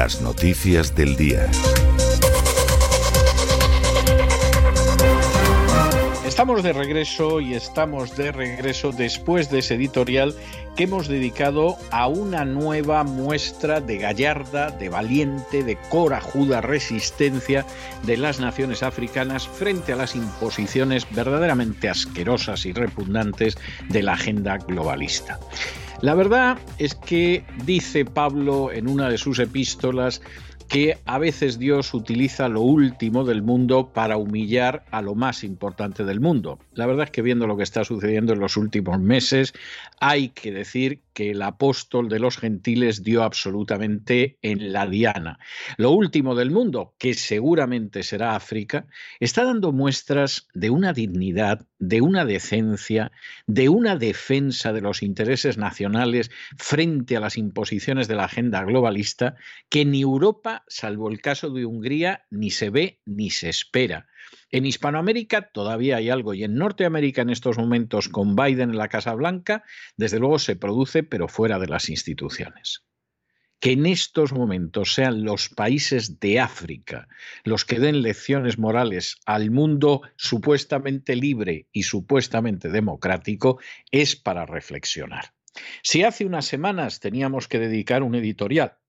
Las noticias del día. Estamos de regreso y estamos de regreso después de ese editorial que hemos dedicado a una nueva muestra de gallarda, de valiente, de corajuda resistencia de las naciones africanas frente a las imposiciones verdaderamente asquerosas y repugnantes de la agenda globalista. La verdad es que dice Pablo en una de sus epístolas que a veces Dios utiliza lo último del mundo para humillar a lo más importante del mundo. La verdad es que viendo lo que está sucediendo en los últimos meses, hay que decir que el apóstol de los gentiles dio absolutamente en la diana. Lo último del mundo, que seguramente será África, está dando muestras de una dignidad, de una decencia, de una defensa de los intereses nacionales frente a las imposiciones de la agenda globalista que ni Europa, salvo el caso de Hungría, ni se ve ni se espera. En Hispanoamérica todavía hay algo y en Norteamérica en estos momentos con Biden en la Casa Blanca, desde luego se produce, pero fuera de las instituciones. Que en estos momentos sean los países de África los que den lecciones morales al mundo supuestamente libre y supuestamente democrático es para reflexionar. Si hace unas semanas teníamos que dedicar un editorial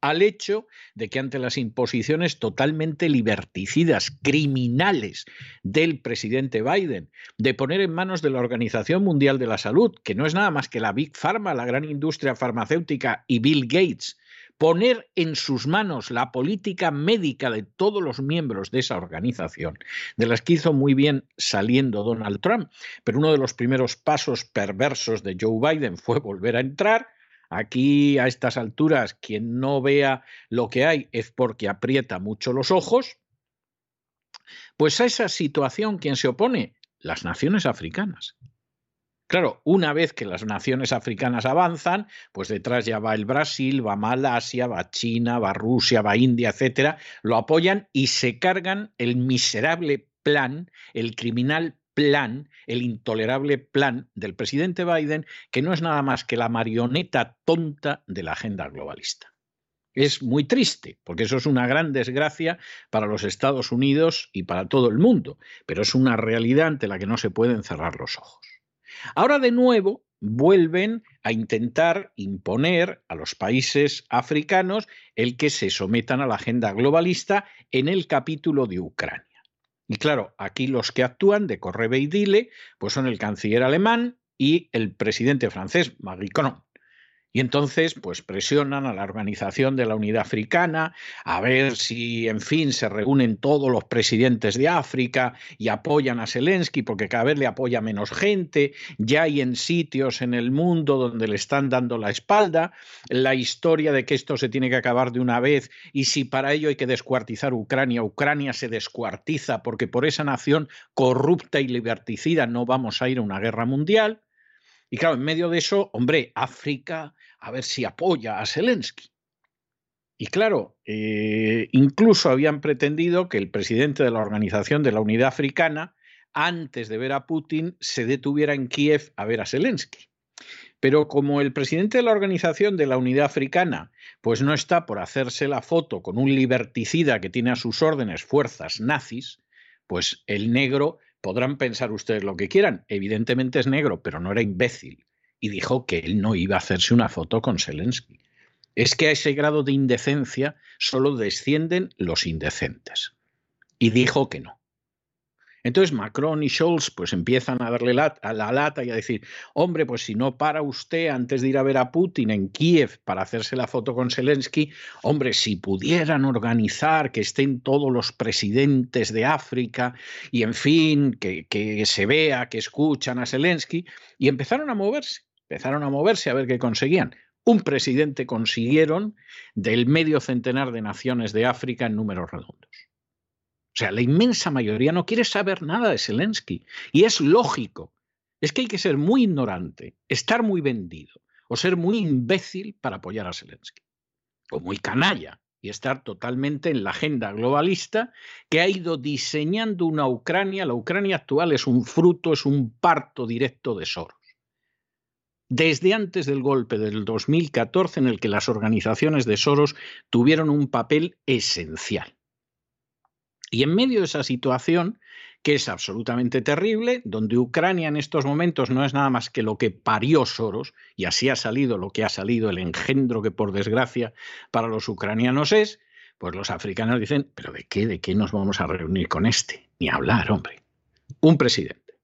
al hecho de que ante las imposiciones totalmente liberticidas, criminales del presidente Biden, de poner en manos de la Organización Mundial de la Salud, que no es nada más que la Big Pharma, la gran industria farmacéutica, y Bill Gates, poner en sus manos la política médica de todos los miembros de esa organización, de las que hizo muy bien saliendo Donald Trump, pero uno de los primeros pasos perversos de Joe Biden fue volver a entrar, aquí a estas alturas quien no vea lo que hay es porque aprieta mucho los ojos, pues a esa situación, ¿quién se opone? Las naciones africanas. Claro, una vez que las naciones africanas avanzan, pues detrás ya va el Brasil, va Malasia, va China, va Rusia, va India, etcétera, lo apoyan y se cargan el miserable plan, el criminal plan, el intolerable plan del presidente Biden, que no es nada más que la marioneta tonta de la agenda globalista. Es muy triste, porque eso es una gran desgracia para los Estados Unidos y para todo el mundo, pero es una realidad ante la que no se pueden cerrar los ojos. Ahora de nuevo vuelven a intentar imponer a los países africanos el que se sometan a la agenda globalista en el capítulo de Ucrania. Y claro, aquí los que actúan de correve y dile, pues son el canciller alemán y el presidente francés Macron. Y entonces, pues presionan a la Organización de la Unidad Africana a ver si, en fin, se reúnen todos los presidentes de África y apoyan a Zelensky, porque cada vez le apoya menos gente. Ya hay en sitios en el mundo donde le están dando la espalda. La historia de que esto se tiene que acabar de una vez y si para ello hay que descuartizar Ucrania, Ucrania se descuartiza porque por esa nación corrupta y liberticida no vamos a ir a una guerra mundial. Y claro, en medio de eso, hombre, África, a ver si apoya a Zelensky. Y claro, eh, incluso habían pretendido que el presidente de la Organización de la Unidad Africana, antes de ver a Putin, se detuviera en Kiev a ver a Zelensky. Pero como el presidente de la Organización de la Unidad Africana, pues no está por hacerse la foto con un liberticida que tiene a sus órdenes fuerzas nazis, pues el negro Podrán pensar ustedes lo que quieran, evidentemente es negro, pero no era imbécil. Y dijo que él no iba a hacerse una foto con Zelensky. Es que a ese grado de indecencia solo descienden los indecentes. Y dijo que no. Entonces Macron y Scholz pues empiezan a darle a la lata y a decir, hombre, pues si no para usted antes de ir a ver a Putin en Kiev para hacerse la foto con Zelensky, hombre, si pudieran organizar que estén todos los presidentes de África y en fin, que, que se vea, que escuchan a Zelensky, y empezaron a moverse, empezaron a moverse a ver qué conseguían. Un presidente consiguieron del medio centenar de naciones de África en números redondos. O sea, la inmensa mayoría no quiere saber nada de Zelensky. Y es lógico. Es que hay que ser muy ignorante, estar muy vendido o ser muy imbécil para apoyar a Zelensky. O muy canalla y estar totalmente en la agenda globalista que ha ido diseñando una Ucrania. La Ucrania actual es un fruto, es un parto directo de Soros. Desde antes del golpe del 2014 en el que las organizaciones de Soros tuvieron un papel esencial. Y en medio de esa situación, que es absolutamente terrible, donde Ucrania en estos momentos no es nada más que lo que parió Soros, y así ha salido lo que ha salido, el engendro que por desgracia para los ucranianos es, pues los africanos dicen, pero ¿de qué? ¿De qué nos vamos a reunir con este? Ni hablar, hombre. Un presidente.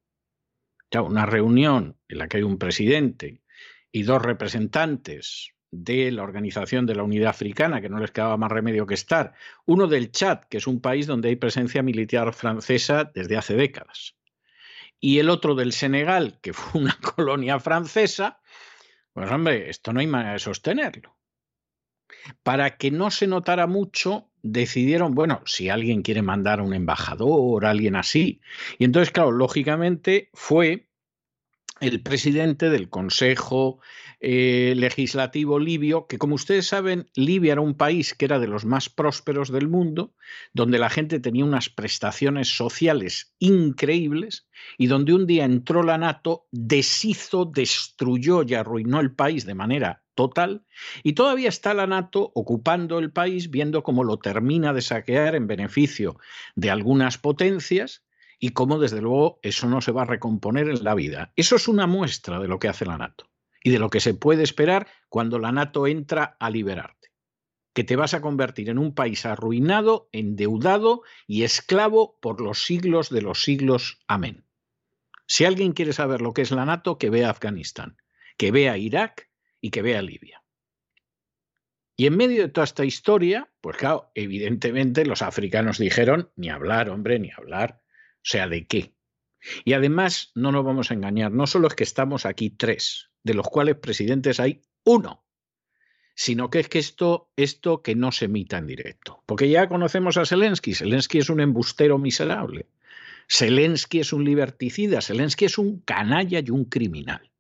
Ya, una reunión en la que hay un presidente y dos representantes de la Organización de la Unidad Africana, que no les quedaba más remedio que estar, uno del Chad, que es un país donde hay presencia militar francesa desde hace décadas, y el otro del Senegal, que fue una colonia francesa, pues hombre, esto no hay manera de sostenerlo. Para que no se notara mucho, decidieron, bueno, si alguien quiere mandar a un embajador, alguien así. Y entonces, claro, lógicamente fue el presidente del Consejo eh, Legislativo libio, que como ustedes saben, Libia era un país que era de los más prósperos del mundo, donde la gente tenía unas prestaciones sociales increíbles y donde un día entró la NATO, deshizo, destruyó y arruinó el país de manera total, y todavía está la NATO ocupando el país, viendo cómo lo termina de saquear en beneficio de algunas potencias y cómo desde luego eso no se va a recomponer en la vida. Eso es una muestra de lo que hace la NATO y de lo que se puede esperar cuando la NATO entra a liberarte. Que te vas a convertir en un país arruinado, endeudado y esclavo por los siglos de los siglos. Amén. Si alguien quiere saber lo que es la NATO, que vea Afganistán, que vea Irak y que vea Libia. Y en medio de toda esta historia, pues claro, evidentemente los africanos dijeron, ni hablar, hombre, ni hablar. Sea, ¿de qué? Y además, no nos vamos a engañar, no solo es que estamos aquí tres, de los cuales presidentes hay uno. sino que es que esto, esto que no se emita en directo. Porque ya conocemos a Zelensky. Zelensky es un embustero miserable. Zelensky es un liberticida. Zelensky es un canalla y un criminal.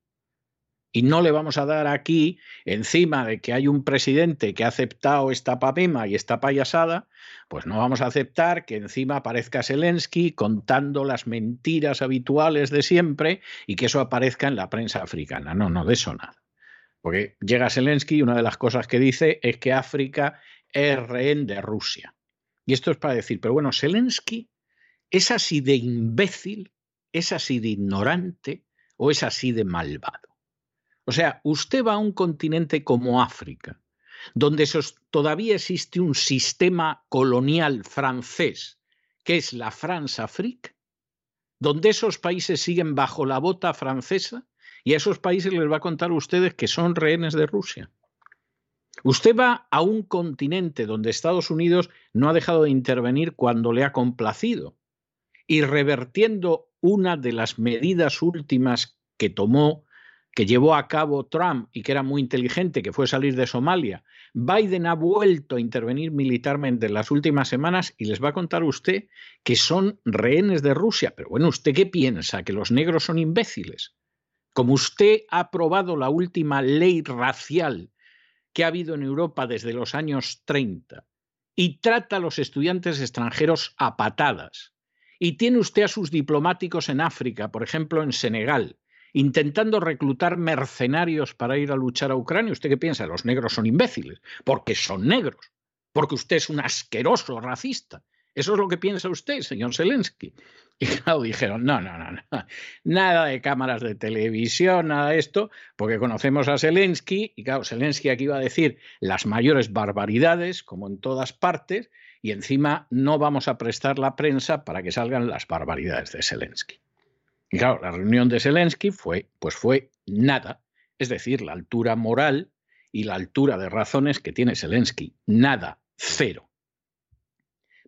Y no le vamos a dar aquí, encima de que hay un presidente que ha aceptado esta papema y esta payasada, pues no vamos a aceptar que encima aparezca Zelensky contando las mentiras habituales de siempre y que eso aparezca en la prensa africana. No, no, de eso nada. Porque llega Zelensky y una de las cosas que dice es que África es rehén de Rusia. Y esto es para decir, pero bueno, Zelensky es así de imbécil, es así de ignorante o es así de malvado. O sea, usted va a un continente como África, donde todavía existe un sistema colonial francés, que es la France-Afrique, donde esos países siguen bajo la bota francesa, y a esos países les va a contar a ustedes que son rehenes de Rusia. Usted va a un continente donde Estados Unidos no ha dejado de intervenir cuando le ha complacido y revertiendo una de las medidas últimas que tomó, que llevó a cabo Trump y que era muy inteligente, que fue salir de Somalia, Biden ha vuelto a intervenir militarmente en las últimas semanas y les va a contar usted que son rehenes de Rusia. Pero bueno, ¿usted qué piensa? ¿Que los negros son imbéciles? Como usted ha aprobado la última ley racial que ha habido en Europa desde los años 30 y trata a los estudiantes extranjeros a patadas, y tiene usted a sus diplomáticos en África, por ejemplo en Senegal, intentando reclutar mercenarios para ir a luchar a Ucrania, ¿usted qué piensa? Los negros son imbéciles, porque son negros, porque usted es un asqueroso racista. Eso es lo que piensa usted, señor Zelensky. Y claro, dijeron, no, no, no, no, nada de cámaras de televisión, nada de esto, porque conocemos a Zelensky, y claro, Zelensky aquí iba a decir las mayores barbaridades, como en todas partes, y encima no vamos a prestar la prensa para que salgan las barbaridades de Zelensky. Y claro, la reunión de Zelensky fue, pues fue nada, es decir, la altura moral y la altura de razones que tiene Zelensky, nada, cero.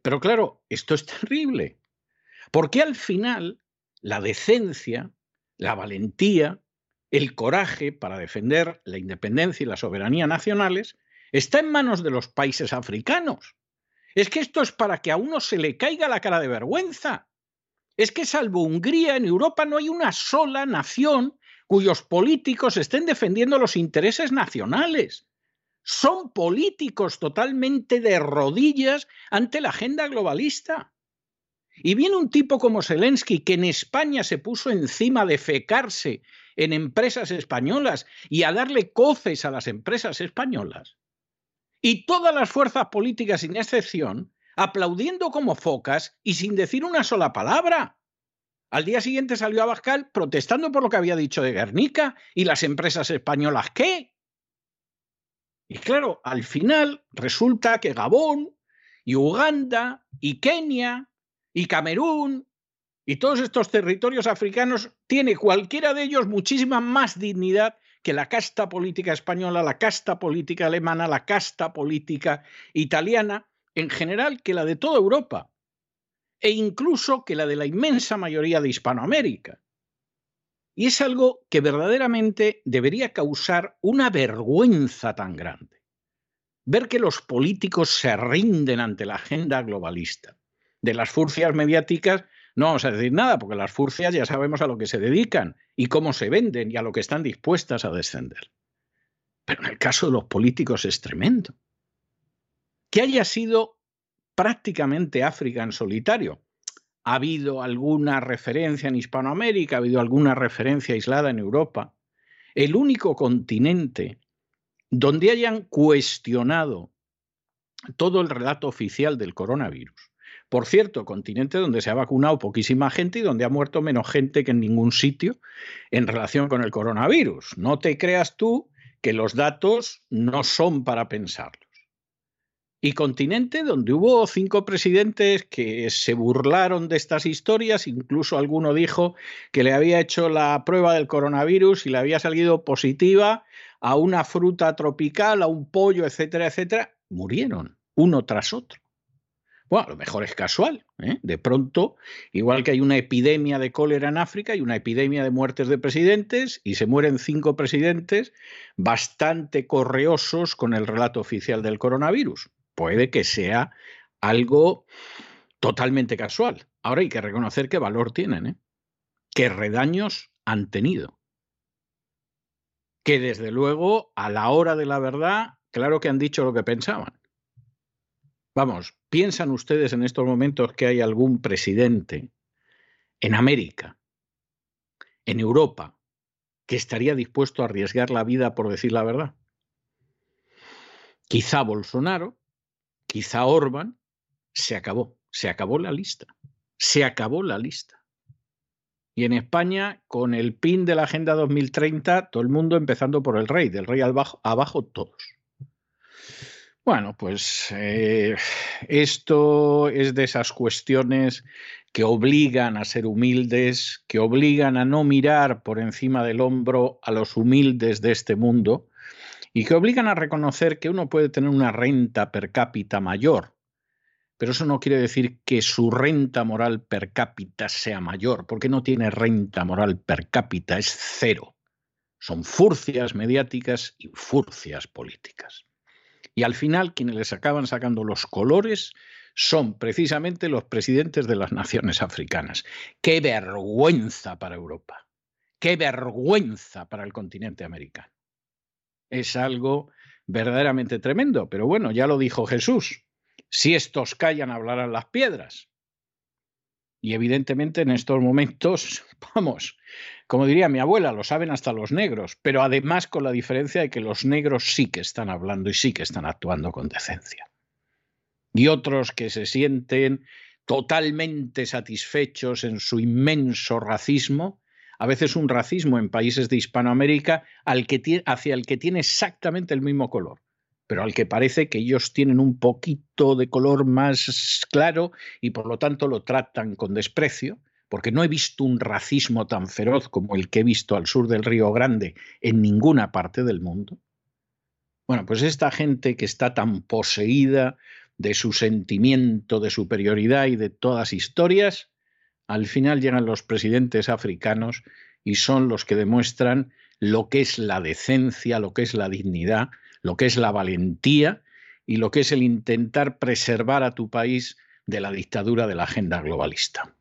Pero claro, esto es terrible, porque al final la decencia, la valentía, el coraje para defender la independencia y la soberanía nacionales está en manos de los países africanos. Es que esto es para que a uno se le caiga la cara de vergüenza. Es que salvo Hungría, en Europa no hay una sola nación cuyos políticos estén defendiendo los intereses nacionales. Son políticos totalmente de rodillas ante la agenda globalista. Y viene un tipo como Zelensky, que en España se puso encima de fecarse en empresas españolas y a darle coces a las empresas españolas. Y todas las fuerzas políticas, sin excepción, aplaudiendo como focas y sin decir una sola palabra. Al día siguiente salió Abascal protestando por lo que había dicho de Guernica y las empresas españolas, ¿qué? Y claro, al final resulta que Gabón y Uganda y Kenia y Camerún y todos estos territorios africanos tiene cualquiera de ellos muchísima más dignidad que la casta política española, la casta política alemana, la casta política italiana, en general que la de toda Europa e incluso que la de la inmensa mayoría de Hispanoamérica. Y es algo que verdaderamente debería causar una vergüenza tan grande. Ver que los políticos se rinden ante la agenda globalista. De las furcias mediáticas no vamos a decir nada, porque las furcias ya sabemos a lo que se dedican y cómo se venden y a lo que están dispuestas a descender. Pero en el caso de los políticos es tremendo. Que haya sido prácticamente África en solitario. Ha habido alguna referencia en Hispanoamérica, ha habido alguna referencia aislada en Europa. El único continente donde hayan cuestionado todo el relato oficial del coronavirus por cierto, continente donde se ha vacunado poquísima gente y donde ha muerto menos gente que en ningún sitio en relación con el coronavirus. No te creas tú que los datos no son para pensarlos. Y continente donde hubo cinco presidentes que se burlaron de estas historias, incluso alguno dijo que le había hecho la prueba del coronavirus y le había salido positiva a una fruta tropical, a un pollo, etcétera, etcétera, murieron uno tras otro Bueno, a lo mejor es casual. ¿eh? De pronto, igual que hay una epidemia de cólera en África y una epidemia de muertes de presidentes, y se mueren cinco presidentes bastante correosos con el relato oficial del coronavirus. Puede que sea algo totalmente casual. Ahora hay que reconocer qué valor tienen, ¿eh? qué redaños han tenido. Que desde luego, a la hora de la verdad, claro que han dicho lo que pensaban. Vamos, ¿piensan ustedes en estos momentos que hay algún presidente en América, en Europa, que estaría dispuesto a arriesgar la vida por decir la verdad? Quizá Bolsonaro, quizá Orban, se acabó, se acabó la lista, se acabó la lista. Y en España, con el PIN de la Agenda 2030, todo el mundo empezando por el rey, del rey abajo, todos. Bueno, pues eh, esto es de esas cuestiones que obligan a ser humildes, que obligan a no mirar por encima del hombro a los humildes de este mundo y que obligan a reconocer que uno puede tener una renta per cápita mayor, pero eso no quiere decir que su renta moral per cápita sea mayor, porque no tiene renta moral per cápita, es cero. Son furcias mediáticas y furcias políticas. Y al final quienes les acaban sacando los colores son precisamente los presidentes de las naciones africanas. ¡Qué vergüenza para Europa! ¡Qué vergüenza para el continente americano! Es algo verdaderamente tremendo, pero bueno, ya lo dijo Jesús. Si estos callan, hablarán las piedras. Y evidentemente en estos momentos, vamos, como diría mi abuela, lo saben hasta los negros, pero además con la diferencia de que los negros sí que están hablando y sí que están actuando con decencia. Y otros que se sienten totalmente satisfechos en su inmenso racismo, a veces un racismo en países de Hispanoamérica al que hacia el que tiene exactamente el mismo color, pero al que parece que ellos tienen un poquito de color más claro y por lo tanto lo tratan con desprecio, porque no he visto un racismo tan feroz como el que he visto al sur del Río Grande en ninguna parte del mundo. Bueno, pues esta gente que está tan poseída de su sentimiento de superioridad y de todas historias, al final llegan los presidentes africanos y son los que demuestran lo que es la decencia, lo que es la dignidad, lo que es la valentía y lo que es el intentar preservar a tu país de la dictadura de la agenda globalista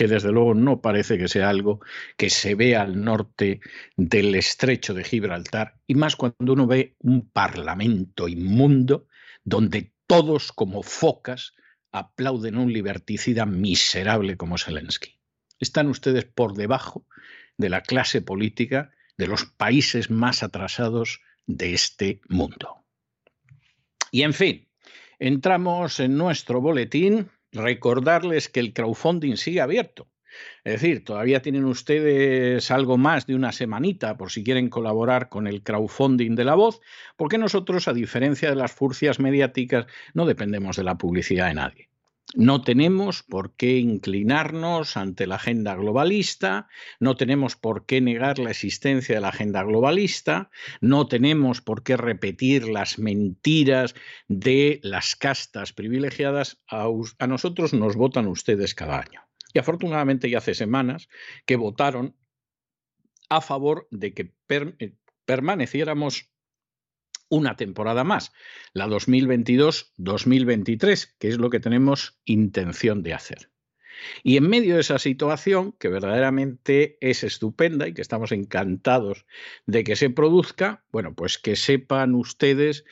que desde luego no parece que sea algo que se vea al norte del estrecho de Gibraltar, y más cuando uno ve un parlamento inmundo donde todos como focas aplauden un liberticida miserable como Zelensky. Están ustedes por debajo de la clase política de los países más atrasados de este mundo. Y en fin, entramos en nuestro boletín recordarles que el crowdfunding sigue abierto. Es decir, todavía tienen ustedes algo más de una semanita por si quieren colaborar con el crowdfunding de la voz, porque nosotros, a diferencia de las furcias mediáticas, no dependemos de la publicidad de nadie. No tenemos por qué inclinarnos ante la agenda globalista, no tenemos por qué negar la existencia de la agenda globalista, no tenemos por qué repetir las mentiras de las castas privilegiadas. A, nosotros nos votan ustedes cada año. Y afortunadamente ya hace semanas que votaron a favor de que eh, permaneciéramos una temporada más, la 2022-2023, que es lo que tenemos intención de hacer. Y en medio de esa situación, que verdaderamente es estupenda y que estamos encantados de que se produzca, bueno, pues que sepan ustedes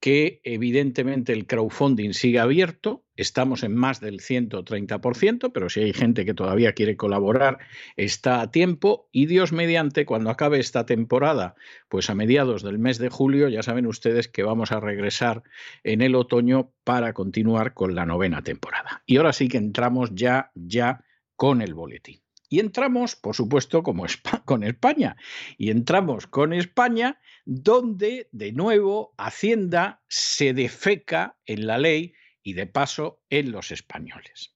que evidentemente el crowdfunding sigue abierto, estamos en más del 130%, pero si hay gente que todavía quiere colaborar, está a tiempo y Dios mediante, cuando acabe esta temporada, pues a mediados del mes de julio, ya saben ustedes que vamos a regresar en el otoño para continuar con la novena temporada. Y ahora sí que entramos ya, ya con el boletín. Y entramos, por supuesto, con España. Y entramos con España, donde, de nuevo, Hacienda se defeca en la ley y, de paso, en los españoles.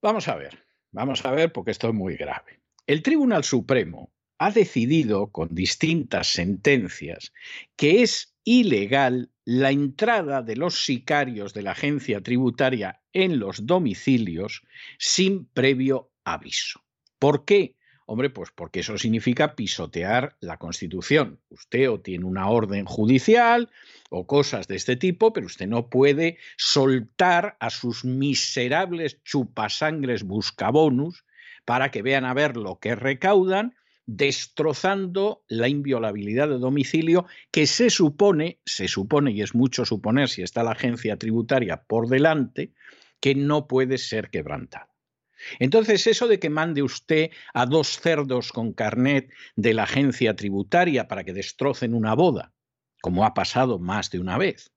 Vamos a ver, vamos a ver, porque esto es muy grave. El Tribunal Supremo ha decidido con distintas sentencias que es ilegal la entrada de los sicarios de la agencia tributaria en los domicilios sin previo aviso. ¿Por qué? Hombre, pues porque eso significa pisotear la Constitución. Usted o tiene una orden judicial o cosas de este tipo, pero usted no puede soltar a sus miserables chupasangres buscabonus para que vean a ver lo que recaudan destrozando la inviolabilidad de domicilio que se supone, se supone, y es mucho suponer si está la agencia tributaria por delante, que no puede ser quebrantada. Entonces, eso de que mande usted a dos cerdos con carnet de la agencia tributaria para que destrocen una boda, como ha pasado más de una vez,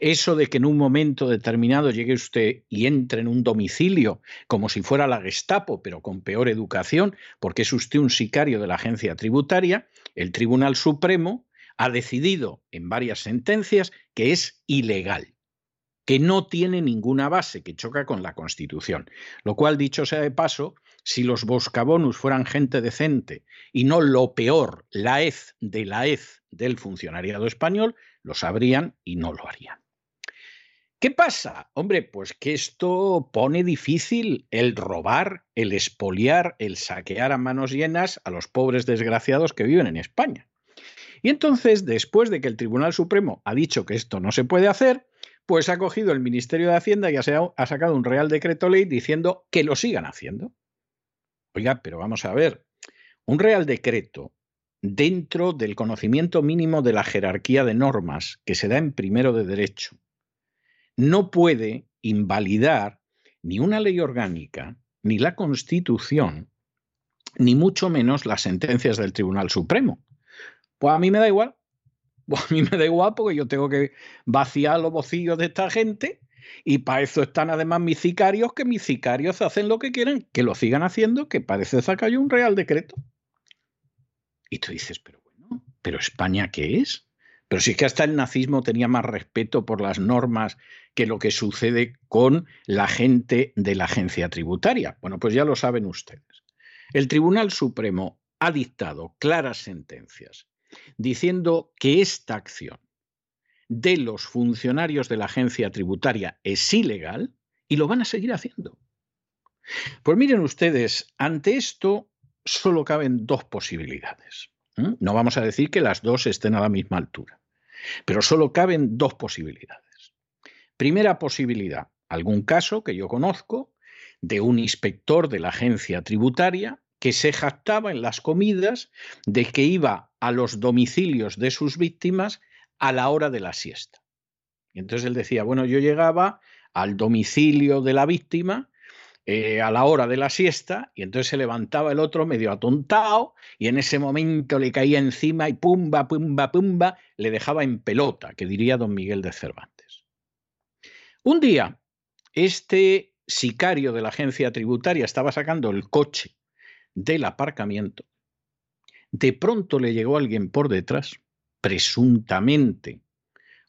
eso de que en un momento determinado llegue usted y entre en un domicilio como si fuera la Gestapo, pero con peor educación, porque es usted un sicario de la agencia tributaria, el Tribunal Supremo ha decidido en varias sentencias que es ilegal, que no tiene ninguna base, que choca con la Constitución. Lo cual, dicho sea de paso, si los boscabonus fueran gente decente y no lo peor, la hez de la hez del funcionariado español, lo sabrían y no lo harían. ¿Qué pasa? Hombre, pues que esto pone difícil el robar, el expoliar, el saquear a manos llenas a los pobres desgraciados que viven en España. Y entonces, después de que el Tribunal Supremo ha dicho que esto no se puede hacer, pues ha cogido el Ministerio de Hacienda y ha sacado un Real Decreto Ley diciendo que lo sigan haciendo. Oiga, pero vamos a ver, un Real Decreto dentro del conocimiento mínimo de la jerarquía de normas que se da en primero de derecho, no puede invalidar ni una ley orgánica, ni la Constitución, ni mucho menos las sentencias del Tribunal Supremo. Pues a mí me da igual. Pues a mí me da igual porque yo tengo que vaciar los bocillos de esta gente y para eso están además mis sicarios, que mis sicarios hacen lo que quieren, que lo sigan haciendo, que parece sacar yo un real decreto. Y tú dices, pero bueno, ¿pero España qué es? Pero si es que hasta el nazismo tenía más respeto por las normas que lo que sucede con la gente de la agencia tributaria. Bueno, pues ya lo saben ustedes. El Tribunal Supremo ha dictado claras sentencias diciendo que esta acción de los funcionarios de la agencia tributaria es ilegal y lo van a seguir haciendo. Pues miren ustedes, ante esto solo caben dos posibilidades. No vamos a decir que las dos estén a la misma altura, pero solo caben dos posibilidades. Primera posibilidad, algún caso que yo conozco de un inspector de la agencia tributaria que se jactaba en las comidas de que iba a los domicilios de sus víctimas a la hora de la siesta. Y entonces él decía, bueno, yo llegaba al domicilio de la víctima eh, a la hora de la siesta y entonces se levantaba el otro medio atontado y en ese momento le caía encima y pumba, pumba, pumba, le dejaba en pelota, que diría don Miguel de Cervantes. Un día, este sicario de la agencia tributaria estaba sacando el coche del aparcamiento. De pronto le llegó alguien por detrás, presuntamente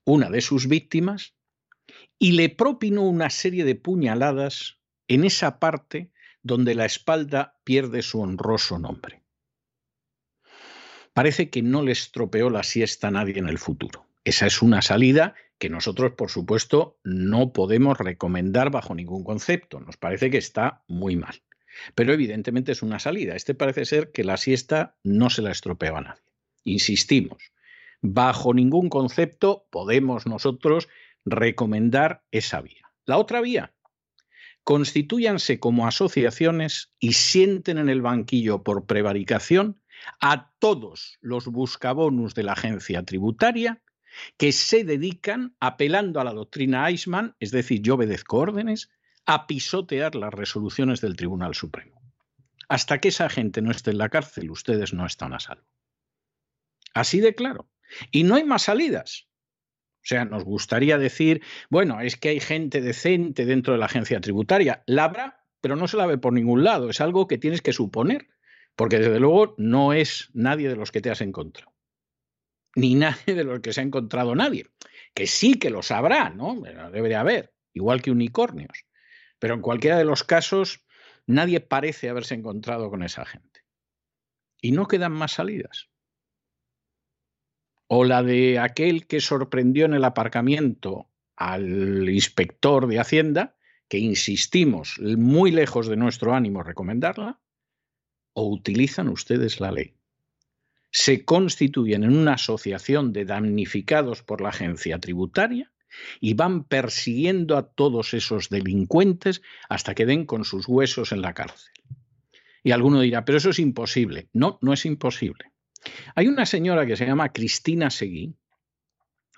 una de sus víctimas, y le propinó una serie de puñaladas en esa parte donde la espalda pierde su honroso nombre. Parece que no le estropeó la siesta a nadie en el futuro. Esa es una salida que nosotros, por supuesto, no podemos recomendar bajo ningún concepto. Nos parece que está muy mal. Pero evidentemente es una salida. Este parece ser que la siesta no se la estropeó a nadie. Insistimos, bajo ningún concepto podemos nosotros recomendar esa vía. La otra vía, constituyanse como asociaciones y sienten en el banquillo por prevaricación a todos los buscabonus de la agencia tributaria que se dedican, apelando a la doctrina Eichmann, es decir, yo obedezco órdenes, a pisotear las resoluciones del Tribunal Supremo. Hasta que esa gente no esté en la cárcel, ustedes no están a salvo. Así de claro. Y no hay más salidas. O sea, nos gustaría decir, bueno, es que hay gente decente dentro de la agencia tributaria. La habrá, pero no se la ve por ningún lado. Es algo que tienes que suponer, porque desde luego no es nadie de los que te has encontrado. Ni nadie de los que se ha encontrado nadie. Que sí que lo sabrá, ¿no? Debe de haber, igual que unicornios. Pero en cualquiera de los casos, nadie parece haberse encontrado con esa gente. y no quedan más salidas. O la de aquel que sorprendió en el aparcamiento al inspector de Hacienda, que insistimos muy lejos de nuestro ánimo recomendarla, o utilizan ustedes la ley. Se constituyen en una asociación de damnificados por la agencia tributaria y van persiguiendo a todos esos delincuentes hasta que den con sus huesos en la cárcel. Y alguno dirá, pero eso es imposible. No, no es imposible. Hay una señora que se llama Cristina Seguí,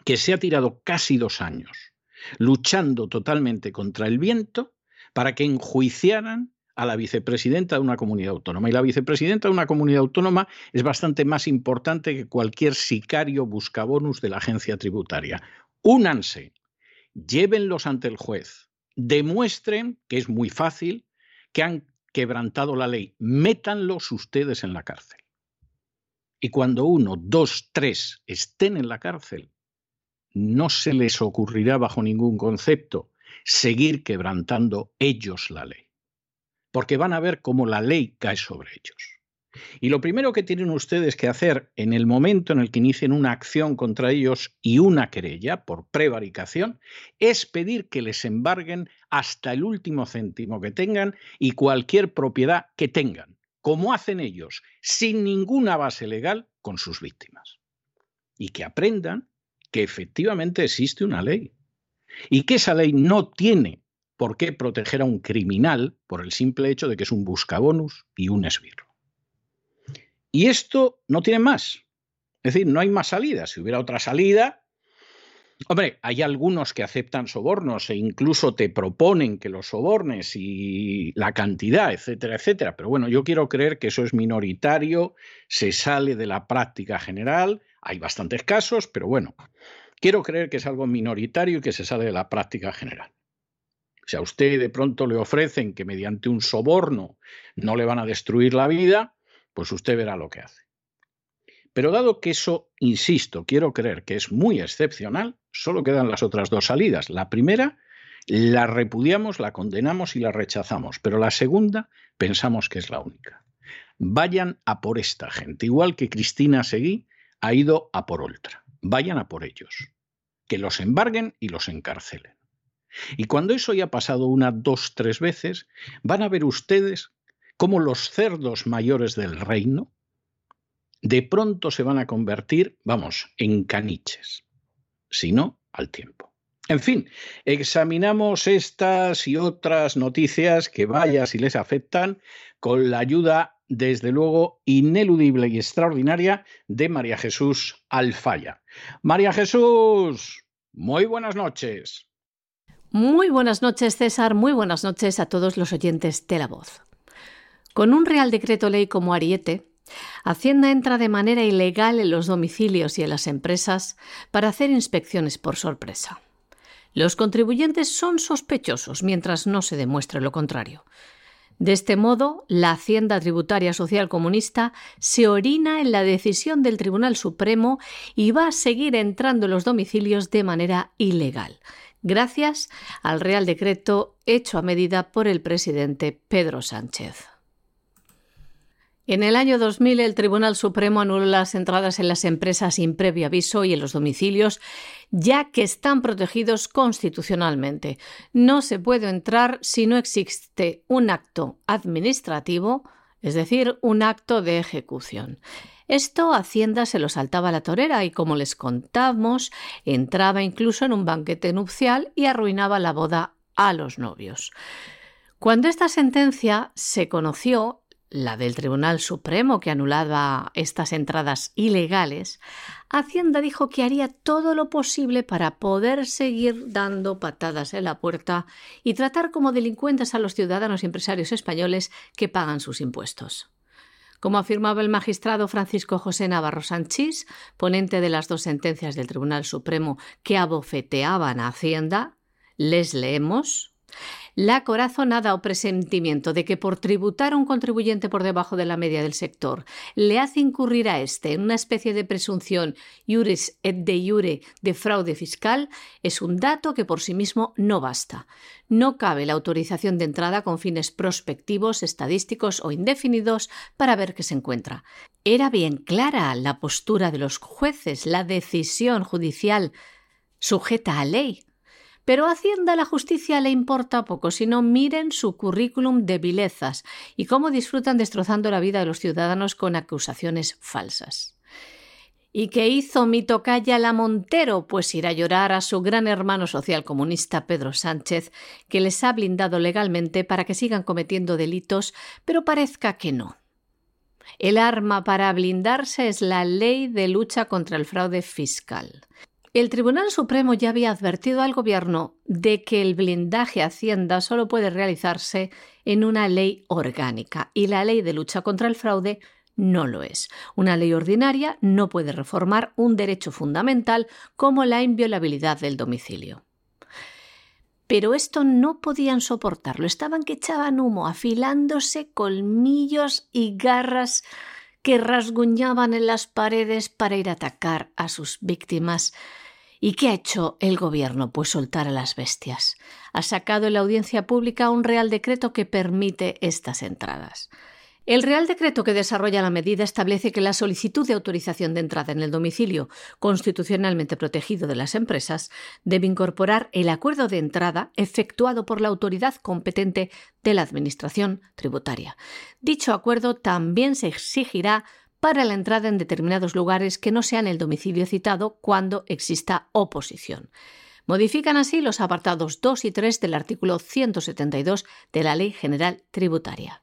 que se ha tirado casi dos años luchando totalmente contra el viento para que enjuiciaran a la vicepresidenta de una comunidad autónoma. Y la vicepresidenta de una comunidad autónoma es bastante más importante que cualquier sicario buscabonus de la agencia tributaria únanse, llévenlos ante el juez, demuestren que es muy fácil, que han quebrantado la ley, métanlos ustedes en la cárcel. Y cuando uno, dos, tres estén en la cárcel, no se les ocurrirá bajo ningún concepto seguir quebrantando ellos la ley, porque van a ver cómo la ley cae sobre ellos. Y lo primero que tienen ustedes que hacer en el momento en el que inicien una acción contra ellos y una querella por prevaricación es pedir que les embarguen hasta el último céntimo que tengan y cualquier propiedad que tengan, como hacen ellos, sin ninguna base legal con sus víctimas. Y que aprendan que efectivamente existe una ley y que esa ley no tiene por qué proteger a un criminal por el simple hecho de que es un buscabonus y un esbirro. Y esto no tiene más. Es decir, no hay más salida. Si hubiera otra salida, hombre, hay algunos que aceptan sobornos e incluso te proponen que los sobornes y la cantidad, etcétera, etcétera. Pero bueno, yo quiero creer que eso es minoritario, se sale de la práctica general. Hay bastantes casos, pero bueno, quiero creer que es algo minoritario y que se sale de la práctica general. Si a usted de pronto le ofrecen que mediante un soborno no le van a destruir la vida, pues usted verá lo que hace. Pero dado que eso, insisto, quiero creer que es muy excepcional, solo quedan las otras dos salidas. La primera, la repudiamos, la condenamos y la rechazamos, pero la segunda pensamos que es la única. Vayan a por esta gente, igual que Cristina Seguí ha ido a por otra. Vayan a por ellos, que los embarguen y los encarcelen. Y cuando eso haya pasado una, dos, tres veces, van a ver ustedes cómo los cerdos mayores del reino de pronto se van a convertir, vamos, en caniches, si no al tiempo. En fin, examinamos estas y otras noticias que vaya si les afectan con la ayuda, desde luego, ineludible y extraordinaria de María Jesús Alfaya. María Jesús, muy buenas noches. Muy buenas noches, César. Muy buenas noches a todos los oyentes de la voz. Con un Real Decreto Ley como Ariete, Hacienda entra de manera ilegal en los domicilios y en las empresas para hacer inspecciones por sorpresa. Los contribuyentes son sospechosos mientras no se demuestre lo contrario. De este modo, la Hacienda Tributaria Social Comunista se orina en la decisión del Tribunal Supremo y va a seguir entrando en los domicilios de manera ilegal, gracias al Real Decreto hecho a medida por el presidente Pedro Sánchez. En el año 2000, el Tribunal Supremo anuló las entradas en las empresas sin previo aviso y en los domicilios, ya que están protegidos constitucionalmente. No se puede entrar si no existe un acto administrativo, es decir, un acto de ejecución. Esto Hacienda se lo saltaba a la torera y, como les contamos, entraba incluso en un banquete nupcial y arruinaba la boda a los novios. Cuando esta sentencia se conoció, la del Tribunal Supremo que anulaba estas entradas ilegales, Hacienda dijo que haría todo lo posible para poder seguir dando patadas en la puerta y tratar como delincuentes a los ciudadanos y empresarios españoles que pagan sus impuestos. Como afirmaba el magistrado Francisco José Navarro Sanchís, ponente de las dos sentencias del Tribunal Supremo que abofeteaban a Hacienda, les leemos la corazonada o presentimiento de que por tributar a un contribuyente por debajo de la media del sector le hace incurrir a éste en una especie de presunción iuris et de iure de fraude fiscal es un dato que por sí mismo no basta. No cabe la autorización de entrada con fines prospectivos, estadísticos o indefinidos para ver qué se encuentra. Era bien clara la postura de los jueces, la decisión judicial sujeta a ley. Pero a Hacienda la justicia le importa poco, sino miren su currículum de vilezas y cómo disfrutan destrozando la vida de los ciudadanos con acusaciones falsas. ¿Y qué hizo mi tocaya la Montero? Pues ir a llorar a su gran hermano social comunista Pedro Sánchez, que les ha blindado legalmente para que sigan cometiendo delitos, pero parezca que no. El arma para blindarse es la ley de lucha contra el fraude fiscal. El Tribunal Supremo ya había advertido al Gobierno de que el blindaje Hacienda solo puede realizarse en una ley orgánica y la ley de lucha contra el fraude no lo es. Una ley ordinaria no puede reformar un derecho fundamental como la inviolabilidad del domicilio. Pero esto no podían soportarlo, estaban que echaban humo, afilándose colmillos y garras que rasguñaban en las paredes para ir a atacar a sus víctimas. ¿Y qué ha hecho el gobierno? Pues soltar a las bestias. Ha sacado en la audiencia pública un real decreto que permite estas entradas. El Real Decreto que desarrolla la medida establece que la solicitud de autorización de entrada en el domicilio constitucionalmente protegido de las empresas debe incorporar el acuerdo de entrada efectuado por la autoridad competente de la Administración tributaria. Dicho acuerdo también se exigirá para la entrada en determinados lugares que no sean el domicilio citado cuando exista oposición. Modifican así los apartados 2 y 3 del artículo 172 de la Ley General Tributaria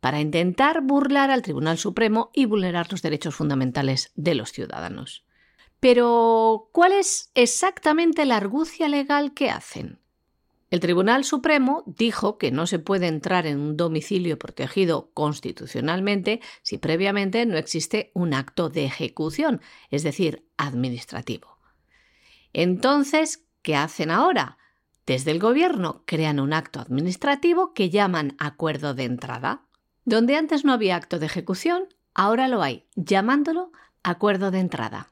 para intentar burlar al Tribunal Supremo y vulnerar los derechos fundamentales de los ciudadanos. Pero, ¿cuál es exactamente la argucia legal que hacen? El Tribunal Supremo dijo que no se puede entrar en un domicilio protegido constitucionalmente si previamente no existe un acto de ejecución, es decir, administrativo. Entonces, ¿qué hacen ahora? Desde el Gobierno crean un acto administrativo que llaman acuerdo de entrada. Donde antes no había acto de ejecución, ahora lo hay, llamándolo acuerdo de entrada.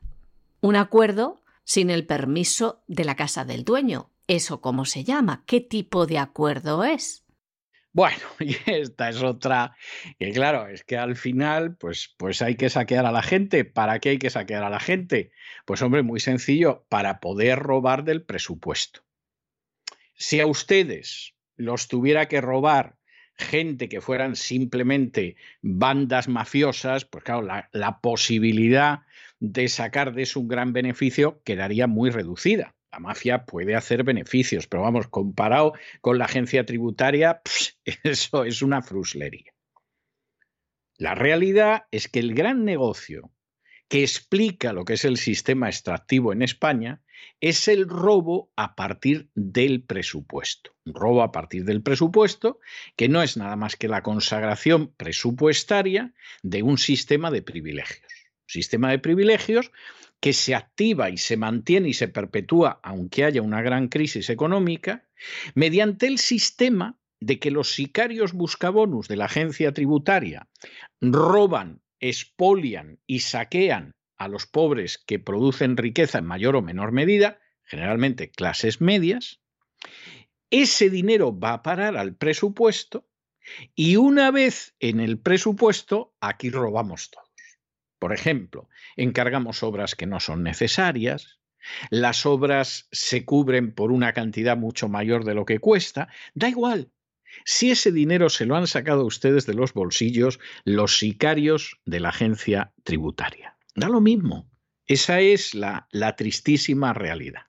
Un acuerdo sin el permiso de la casa del dueño. ¿Eso cómo se llama? ¿Qué tipo de acuerdo es? Bueno, y esta es otra. Y claro, es que al final, pues, pues hay que saquear a la gente. ¿Para qué hay que saquear a la gente? Pues hombre, muy sencillo, para poder robar del presupuesto. Si a ustedes los tuviera que robar gente que fueran simplemente bandas mafiosas, pues claro, la, posibilidad de sacar de eso un gran beneficio quedaría muy reducida. La mafia puede hacer beneficios, pero vamos, comparado con la agencia tributaria, eso es una fruslería. La realidad es que el gran negocio que explica lo que es el sistema extractivo en España es el robo a partir del presupuesto. Un robo a partir del presupuesto que no es nada más que la consagración presupuestaria de un sistema de privilegios. Un sistema de privilegios que se activa y se mantiene y se perpetúa, aunque haya una gran crisis económica, mediante el sistema de que los sicarios buscabonus de la agencia tributaria roban expolian y saquean a los pobres que producen riqueza en mayor o menor medida, generalmente clases medias, ese dinero va a parar al presupuesto y una vez en el presupuesto, aquí robamos todos. Por ejemplo, encargamos obras que no son necesarias, las obras se cubren por una cantidad mucho mayor de lo que cuesta, da igual, si ese dinero se lo han sacado ustedes de los bolsillos los sicarios de la agencia tributaria. Da lo mismo. Esa es la, tristísima realidad.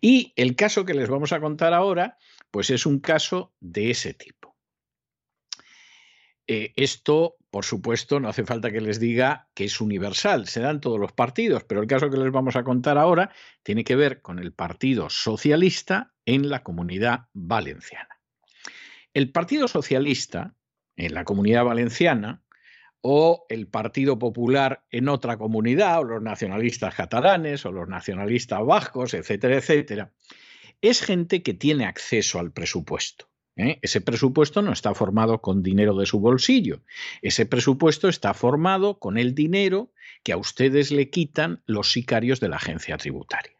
Y el caso que les vamos a contar ahora, pues es un caso de ese tipo. Eh, esto, por supuesto, no hace falta que les diga que es universal, se dan todos los partidos, pero el caso que les vamos a contar ahora tiene que ver con el Partido Socialista en la comunidad valenciana. El Partido Socialista en la comunidad valenciana o el Partido Popular en otra comunidad, o los nacionalistas catalanes, o los nacionalistas vascos, etcétera, etcétera, es gente que tiene acceso al presupuesto. ¿Eh? Ese presupuesto no está formado con dinero de su bolsillo, ese presupuesto está formado con el dinero que a ustedes le quitan los sicarios de la agencia tributaria.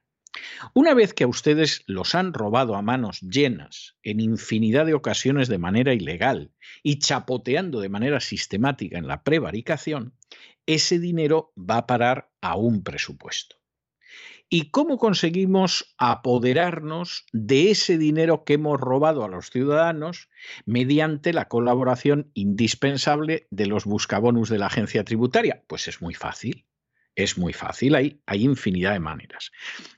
Una vez que a ustedes los han robado a manos llenas, en infinidad de ocasiones de manera ilegal y chapoteando de manera sistemática en la prevaricación, ese dinero va a parar a un presupuesto. ¿Y cómo conseguimos apoderarnos de ese dinero que hemos robado a los ciudadanos mediante la colaboración indispensable de los buscabonus de la agencia tributaria? Pues es muy fácil. Es muy fácil, hay, hay infinidad de maneras.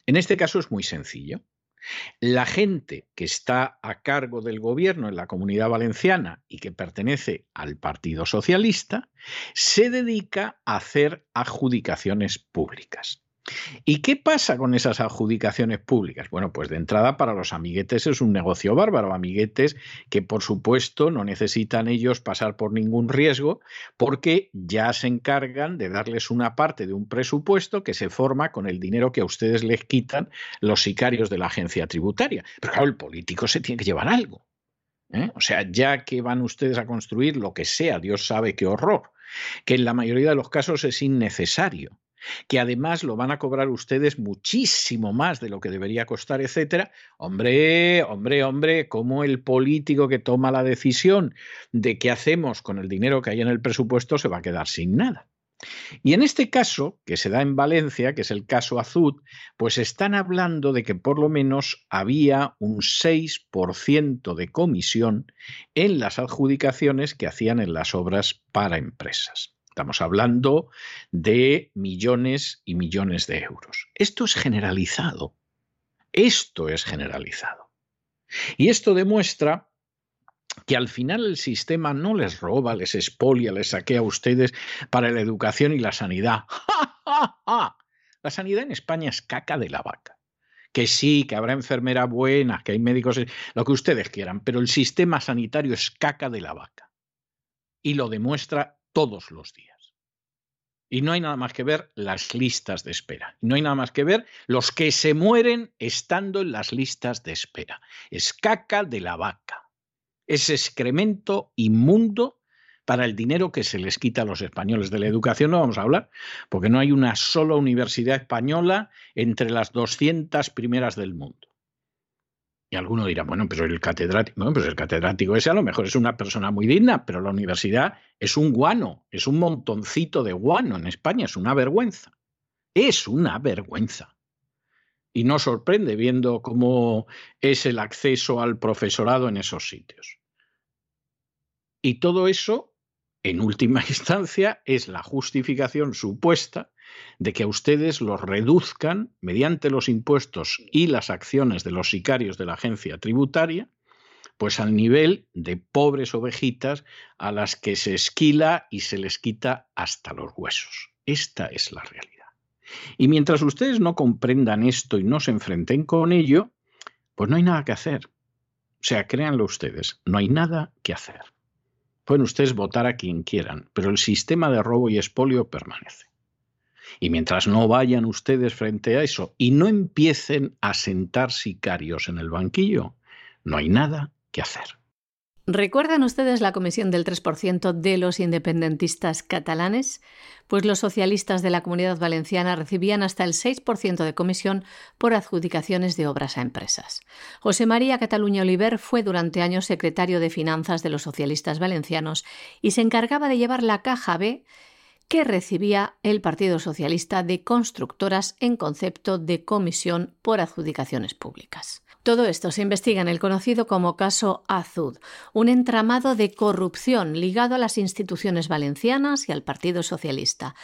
En este caso es muy sencillo. La gente que está a cargo del gobierno en la comunidad valenciana y que pertenece al Partido Socialista se dedica a hacer adjudicaciones públicas. ¿Y qué pasa con esas adjudicaciones públicas? Bueno, pues de entrada para los amiguetes es un negocio bárbaro, amiguetes que por supuesto no necesitan ellos pasar por ningún riesgo porque ya se encargan de darles una parte de un presupuesto que se forma con el dinero que a ustedes les quitan los sicarios de la agencia tributaria. Pero claro, el político se tiene que llevar algo. ¿eh? O sea, ya que van ustedes a construir lo que sea, Dios sabe qué horror, que en la mayoría de los casos es innecesario que además lo van a cobrar ustedes muchísimo más de lo que debería costar, etcétera. Hombre, hombre, hombre, como el político que toma la decisión de qué hacemos con el dinero que hay en el presupuesto se va a quedar sin nada. Y en este caso, que se da en Valencia, que es el caso Azud, pues están hablando de que por lo menos había un 6% de comisión en las adjudicaciones que hacían en las obras para empresas. Estamos hablando de millones y millones de euros. Esto es generalizado. Esto es generalizado. Y esto demuestra que al final el sistema no les roba, les expolia, les saquea a ustedes para la educación y la sanidad. La sanidad en España es caca de la vaca. Que sí, que habrá enfermeras buenas, que hay médicos, lo que ustedes quieran, pero el sistema sanitario es caca de la vaca. Y lo demuestra todos los días. Y no hay nada más que ver las listas de espera. No hay nada más que ver los que se mueren estando en las listas de espera. Es caca de la vaca. Es excremento inmundo para el dinero que se les quita a los españoles. De la educación no vamos a hablar, porque no hay una sola universidad española entre las 200 primeras del mundo. Y alguno dirá, bueno, pero el catedrático, bueno, pues el catedrático ese a lo mejor es una persona muy digna, pero la universidad es un guano, es un montoncito de guano en España, es una vergüenza. Es una vergüenza. Y no sorprende viendo cómo es el acceso al profesorado en esos sitios. Y todo eso, en última instancia, es la justificación supuesta de que a ustedes los reduzcan mediante los impuestos y las acciones de los sicarios de la agencia tributaria, pues al nivel de pobres ovejitas a las que se esquila y se les quita hasta los huesos. Esta es la realidad. Y mientras ustedes no comprendan esto y no se enfrenten con ello, pues no hay nada que hacer. O sea, créanlo ustedes, no hay nada que hacer. Pueden ustedes votar a quien quieran, pero el sistema de robo y expolio permanece. Y mientras no vayan ustedes frente a eso y no empiecen a sentar sicarios en el banquillo, no hay nada que hacer. ¿Recuerdan ustedes la comisión del 3% de los independentistas catalanes? Pues los socialistas de la comunidad valenciana recibían hasta el 6% de comisión por adjudicaciones de obras a empresas. José María Cataluña Oliver fue durante años secretario de Finanzas de los socialistas valencianos y se encargaba de llevar la caja B que recibía el Partido Socialista de constructoras en concepto de comisión por adjudicaciones públicas. Todo esto se investiga en el conocido como caso Azud, un entramado de corrupción ligado a las instituciones valencianas y al Partido Socialista.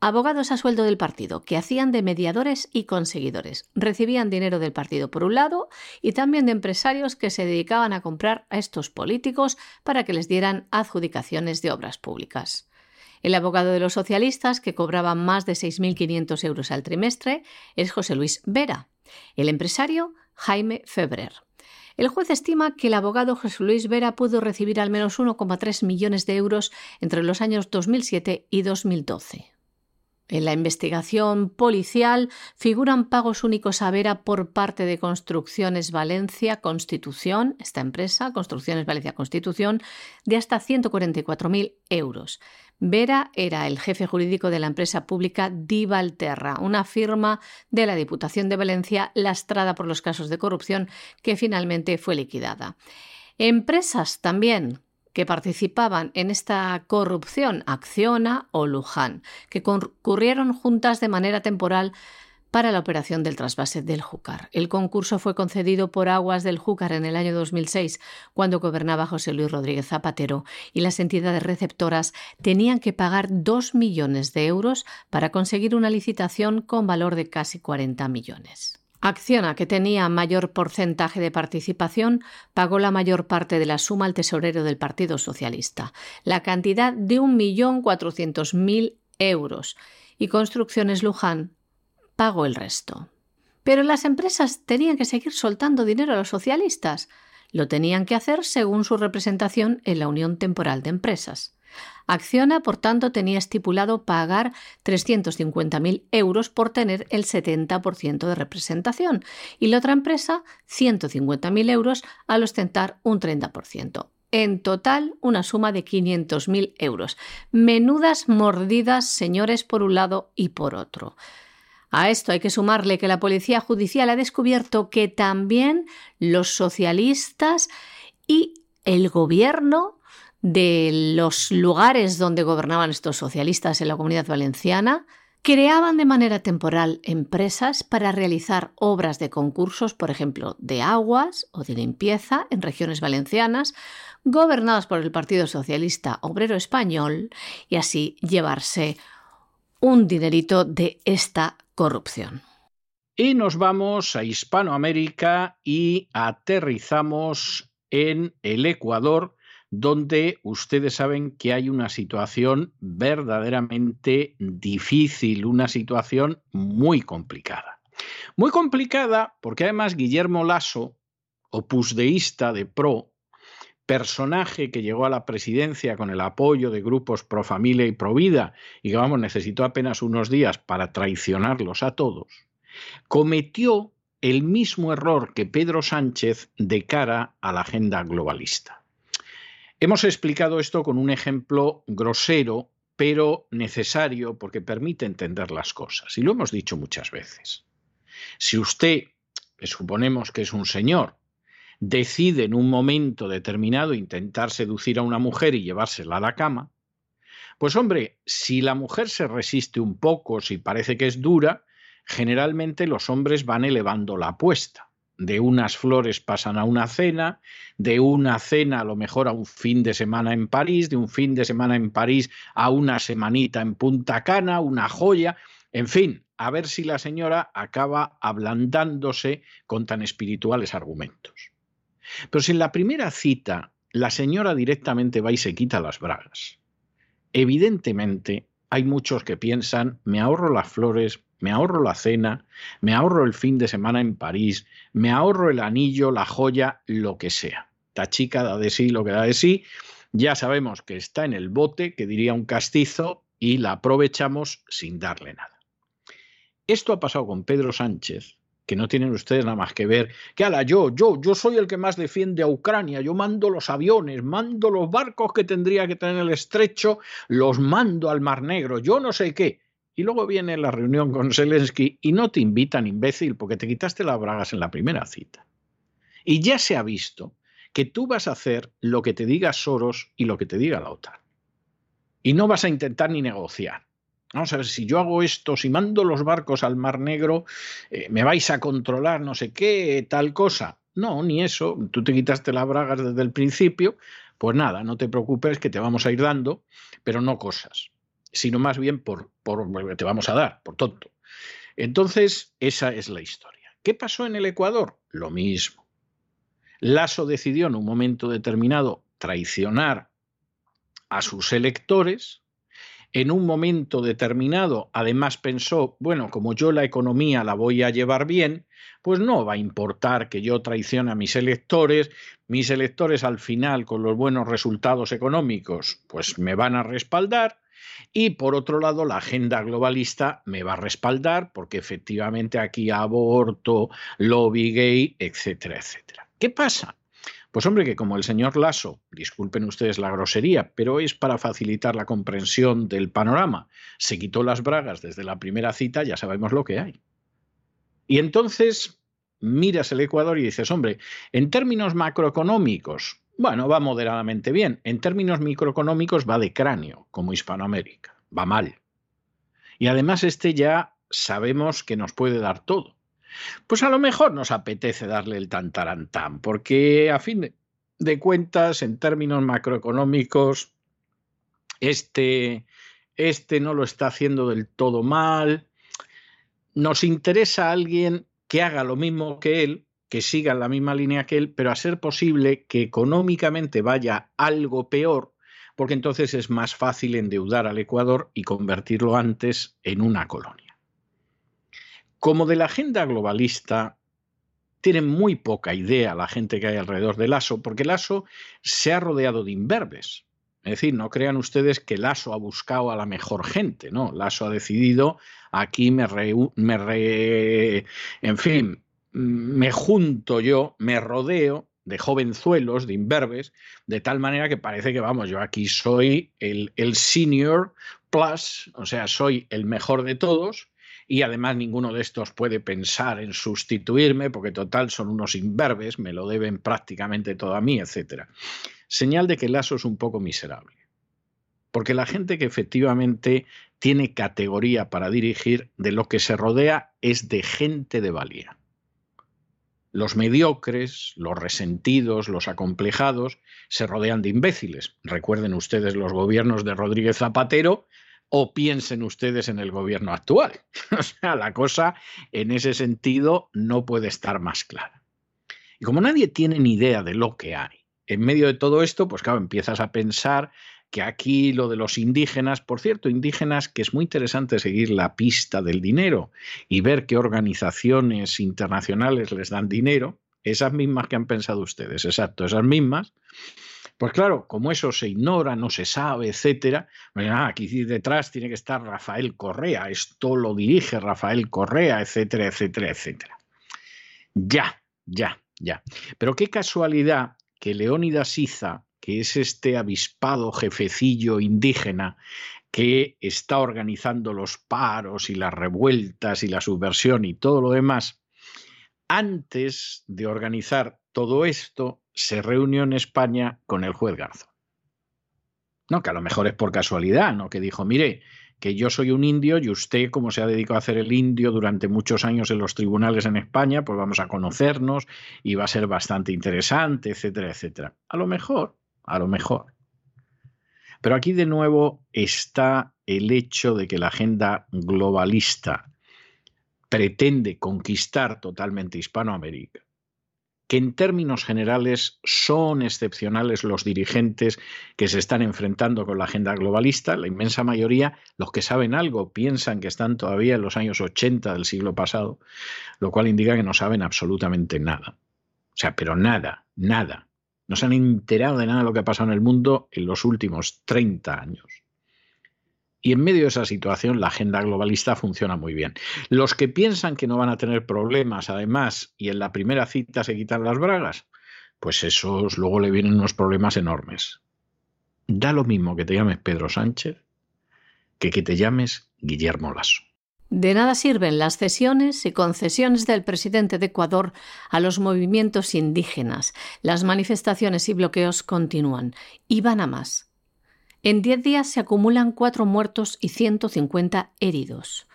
Abogados a sueldo del partido, que hacían de mediadores y conseguidores. Recibían dinero del partido por un lado y también de empresarios que se dedicaban a comprar a estos políticos para que les dieran adjudicaciones de obras públicas. El abogado de los socialistas, que cobraba más de 6.500 euros al trimestre, es José Luis Vera. El empresario, Jaime Febrer. El juez estima que el abogado José Luis Vera pudo recibir al menos 1,3 millones de euros entre los años 2007 y 2012. En la investigación policial figuran pagos únicos a Vera por parte de Construcciones Valencia Constitución, esta empresa, Construcciones Valencia Constitución, de hasta 144.000 euros, Vera era el jefe jurídico de la empresa pública Divalterra, una firma de la Diputación de Valencia lastrada por los casos de corrupción que finalmente fue liquidada. Empresas también que participaban en esta corrupción, Acciona o Luján, que concurrieron juntas de manera temporal para la operación del trasvase del Júcar. El concurso fue concedido por Aguas del Júcar en el año 2006, cuando gobernaba José Luis Rodríguez Zapatero, y las entidades receptoras tenían que pagar 2 millones de euros para conseguir una licitación con valor de casi 40 millones. Acciona, que tenía mayor porcentaje de participación, pagó la mayor parte de la suma al tesorero del Partido Socialista, la cantidad de 1.400.000 euros, y Construcciones Luján pagó el resto. Pero las empresas tenían que seguir soltando dinero a los socialistas. Lo tenían que hacer según su representación en la Unión Temporal de Empresas. Acciona, por tanto, tenía estipulado pagar 350.000 euros por tener el 70% de representación y la otra empresa 150.000 euros al ostentar un 30%. En total, una suma de 500.000 euros. Menudas mordidas, señores, por un lado y por otro. A esto hay que sumarle que la Policía Judicial ha descubierto que también los socialistas y el gobierno de los lugares donde gobernaban estos socialistas en la comunidad valenciana, creaban de manera temporal empresas para realizar obras de concursos, por ejemplo, de aguas o de limpieza en regiones valencianas, gobernadas por el Partido Socialista Obrero Español, y así llevarse un dinerito de esta corrupción. Y nos vamos a Hispanoamérica y aterrizamos en el Ecuador, donde ustedes saben que hay una situación verdaderamente difícil, una situación muy complicada. Muy complicada porque además Guillermo Lasso, opusdeísta de PRO, personaje que llegó a la presidencia con el apoyo de grupos pro familia y pro vida y que vamos necesitó apenas unos días para traicionarlos a todos, cometió el mismo error que Pedro Sánchez de cara a la agenda globalista. Hemos explicado esto con un ejemplo grosero, pero necesario porque permite entender las cosas. Y lo hemos dicho muchas veces. Si usted, suponemos que es un señor, decide en un momento determinado intentar seducir a una mujer y llevársela a la cama, pues hombre, si la mujer se resiste un poco, si parece que es dura, generalmente los hombres van elevando la apuesta de unas flores pasan a una cena, de una cena a lo mejor a un fin de semana en París, de un fin de semana en París a una semanita en Punta Cana, una joya, en fin, a ver si la señora acaba ablandándose con tan espirituales argumentos. Pero si en la primera cita la señora directamente va y se quita las bragas, evidentemente hay muchos que piensan, me ahorro las flores, me ahorro la cena, me ahorro el fin de semana en París, me ahorro el anillo, la joya, lo que sea. La chica da de sí lo que da de sí, ya sabemos que está en el bote, que diría un castizo, y la aprovechamos sin darle nada. Esto ha pasado con Pedro Sánchez, que no tienen ustedes nada más que ver, que ala, yo, yo, yo soy el que más defiende a Ucrania, yo mando los aviones, mando los barcos que tendría que tener el estrecho, los mando al Mar Negro, yo no sé qué. Y luego viene la reunión con Zelensky y no te invitan, imbécil, porque te quitaste las bragas en la primera cita. Y ya se ha visto que tú vas a hacer lo que te diga Soros y lo que te diga la OTAN. Y no vas a intentar ni negociar. Vamos a ver, si yo hago esto, si mando los barcos al Mar Negro, eh, me vais a controlar no sé qué, tal cosa. No, ni eso. Tú te quitaste las bragas desde el principio. Pues nada, no te preocupes que te vamos a ir dando, pero no cosas sino más bien por, por te vamos a dar, por tonto. Entonces, esa es la historia. ¿Qué pasó en el Ecuador? Lo mismo. Lasso decidió en un momento determinado traicionar a sus electores. En un momento determinado, además pensó, bueno, como yo la economía la voy a llevar bien, pues no va a importar que yo traicione a mis electores, mis electores al final con los buenos resultados económicos, pues me van a respaldar y por otro lado, la agenda globalista me va a respaldar porque efectivamente aquí aborto, lobby gay, etcétera, etcétera. ¿Qué pasa? Pues hombre, que como el señor Lasso, disculpen ustedes la grosería, pero es para facilitar la comprensión del panorama, se quitó las bragas desde la primera cita, ya sabemos lo que hay. Y entonces miras el Ecuador y dices, hombre, en términos macroeconómicos, bueno, va moderadamente bien. En términos microeconómicos va de cráneo, como Hispanoamérica. Va mal. Y además este ya sabemos que nos puede dar todo. Pues a lo mejor nos apetece darle el tantarantán, porque a fin de cuentas, en términos macroeconómicos, este, este no lo está haciendo del todo mal. Nos interesa alguien que haga lo mismo que él, que siga la misma línea que él, pero a ser posible que económicamente vaya algo peor, porque entonces es más fácil endeudar al Ecuador y convertirlo antes en una colonia. Como de la agenda globalista tiene muy poca idea la gente que hay alrededor del ASO, porque el ASO se ha rodeado de imberbes. Es decir, no crean ustedes que el ASO ha buscado a la mejor gente, ¿no? El ASO ha decidido, aquí me, me en fin, me junto yo, me rodeo de jovenzuelos, de imberbes, de tal manera que parece que, vamos, yo aquí soy el, el senior plus, o sea, soy el mejor de todos, y además ninguno de estos puede pensar en sustituirme porque total son unos imberbes, me lo deben prácticamente todo a mí, etc. Señal de que el ASO es un poco miserable. Porque la gente que efectivamente tiene categoría para dirigir, de lo que se rodea es de gente de valía. Los mediocres, los resentidos, los acomplejados, se rodean de imbéciles. Recuerden ustedes los gobiernos de Rodríguez Zapatero o piensen ustedes en el gobierno actual. o sea, la cosa en ese sentido no puede estar más clara. Y como nadie tiene ni idea de lo que hay, en medio de todo esto, pues claro, empiezas a pensar que aquí lo de los indígenas, por cierto, indígenas que es muy interesante seguir la pista del dinero y ver qué organizaciones internacionales les dan dinero, esas mismas que han pensado ustedes, exacto, esas mismas. Pues claro, como eso se ignora, no se sabe, etcétera, ah, aquí detrás tiene que estar Rafael Correa, esto lo dirige Rafael Correa, etcétera, etcétera, etcétera. Ya, ya, ya. Pero qué casualidad que Leónidas Iza que es este avispado jefecillo indígena que está organizando los paros y las revueltas y la subversión y todo lo demás, antes de organizar todo esto, se reunió en España con el juez Garzo. No, que a lo mejor es por casualidad, ¿no? Que dijo, mire, que yo soy un indio y usted, como se ha dedicado a hacer el indio durante muchos años en los tribunales en España, pues vamos a conocernos y va a ser bastante interesante, etcétera, etcétera. A lo mejor a lo mejor. Pero aquí de nuevo está el hecho de que la agenda globalista pretende conquistar totalmente Hispanoamérica, que en términos generales son excepcionales los dirigentes que se están enfrentando con la agenda globalista, la inmensa mayoría, los que saben algo, piensan que están todavía en los años 80 del siglo pasado, lo cual indica que no saben absolutamente nada. O sea, pero nada, nada no se han enterado de nada de lo que ha pasado en el mundo en los últimos 30 años. Y en medio de esa situación la agenda globalista funciona muy bien. Los que piensan que no van a tener problemas, además, y en la primera cita se quitan las bragas, pues esos luego le vienen unos problemas enormes. Da lo mismo que te llames Pedro Sánchez que que te llames Guillermo Lasso. De nada sirven las cesiones y concesiones del presidente de Ecuador a los movimientos indígenas. Las manifestaciones y bloqueos continúan y van a más. En diez días se acumulan cuatro muertos y 150 heridos.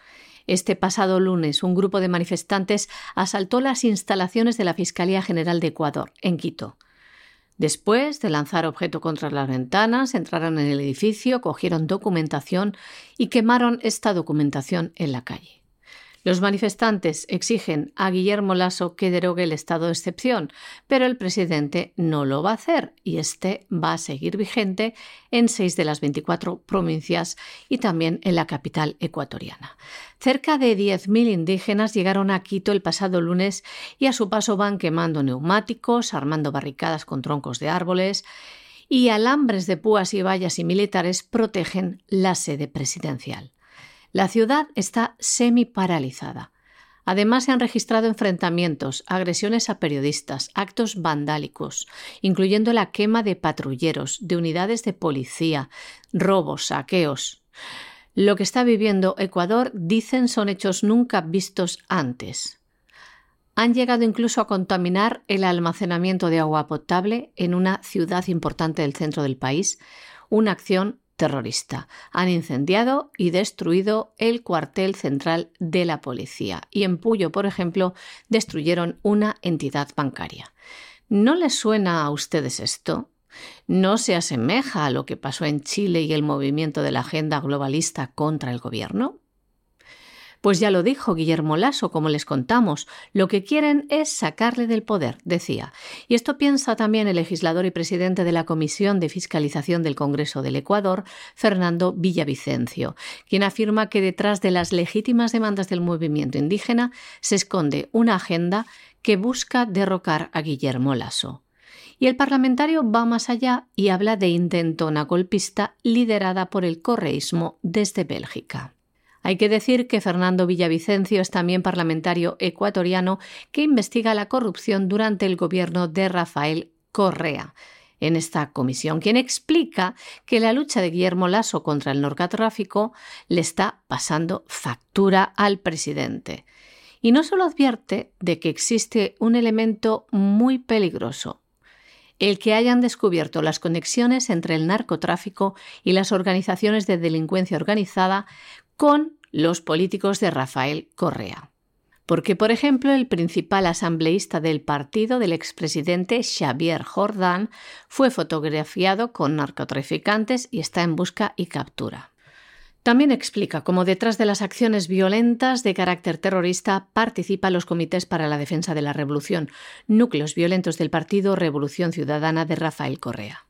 Este pasado lunes, un grupo de manifestantes asaltó las instalaciones de la Fiscalía General de Ecuador, en Quito. Después de lanzar objeto contra las ventanas, entraron en el edificio, cogieron documentación y quemaron esta documentación en la calle. Los manifestantes exigen a Guillermo Lasso que derogue el estado de excepción, pero el presidente no lo va a hacer y este va a seguir vigente en seis de las 24 provincias y también en la capital ecuatoriana. Cerca de 10.000 indígenas llegaron a Quito el pasado lunes y a su paso van quemando neumáticos, armando barricadas con troncos de árboles y alambres de púas y vallas y militares protegen la sede presidencial. La ciudad está semi paralizada. Además, se han registrado enfrentamientos, agresiones a periodistas, actos vandálicos, incluyendo la quema de patrulleros, de unidades de policía, robos, saqueos. Lo que está viviendo Ecuador, dicen, son hechos nunca vistos antes. Han llegado incluso a contaminar el almacenamiento de agua potable en una ciudad importante del centro del país, una acción terrorista. Han incendiado y destruido el cuartel central de la policía y en Puyo, por ejemplo, destruyeron una entidad bancaria. ¿No les suena a ustedes esto? ¿No se asemeja a lo que pasó en Chile y el movimiento de la agenda globalista contra el gobierno? Pues ya lo dijo Guillermo Lasso, como les contamos, lo que quieren es sacarle del poder, decía. Y esto piensa también el legislador y presidente de la Comisión de Fiscalización del Congreso del Ecuador, Fernando Villavicencio, quien afirma que detrás de las legítimas demandas del movimiento indígena se esconde una agenda que busca derrocar a Guillermo Lasso. Y el parlamentario va más allá y habla de intentona golpista liderada por el correísmo desde Bélgica. Hay que decir que Fernando Villavicencio es también parlamentario ecuatoriano que investiga la corrupción durante el gobierno de Rafael Correa en esta comisión, quien explica que la lucha de Guillermo Lasso contra el narcotráfico le está pasando factura al presidente. Y no solo advierte de que existe un elemento muy peligroso, el que hayan descubierto las conexiones entre el narcotráfico y las organizaciones de delincuencia organizada con los políticos de Rafael Correa. Porque, por ejemplo, el principal asambleísta del partido del expresidente Xavier Jordán fue fotografiado con narcotraficantes y está en busca y captura. También explica cómo detrás de las acciones violentas de carácter terrorista participan los comités para la defensa de la revolución, núcleos violentos del partido Revolución Ciudadana de Rafael Correa.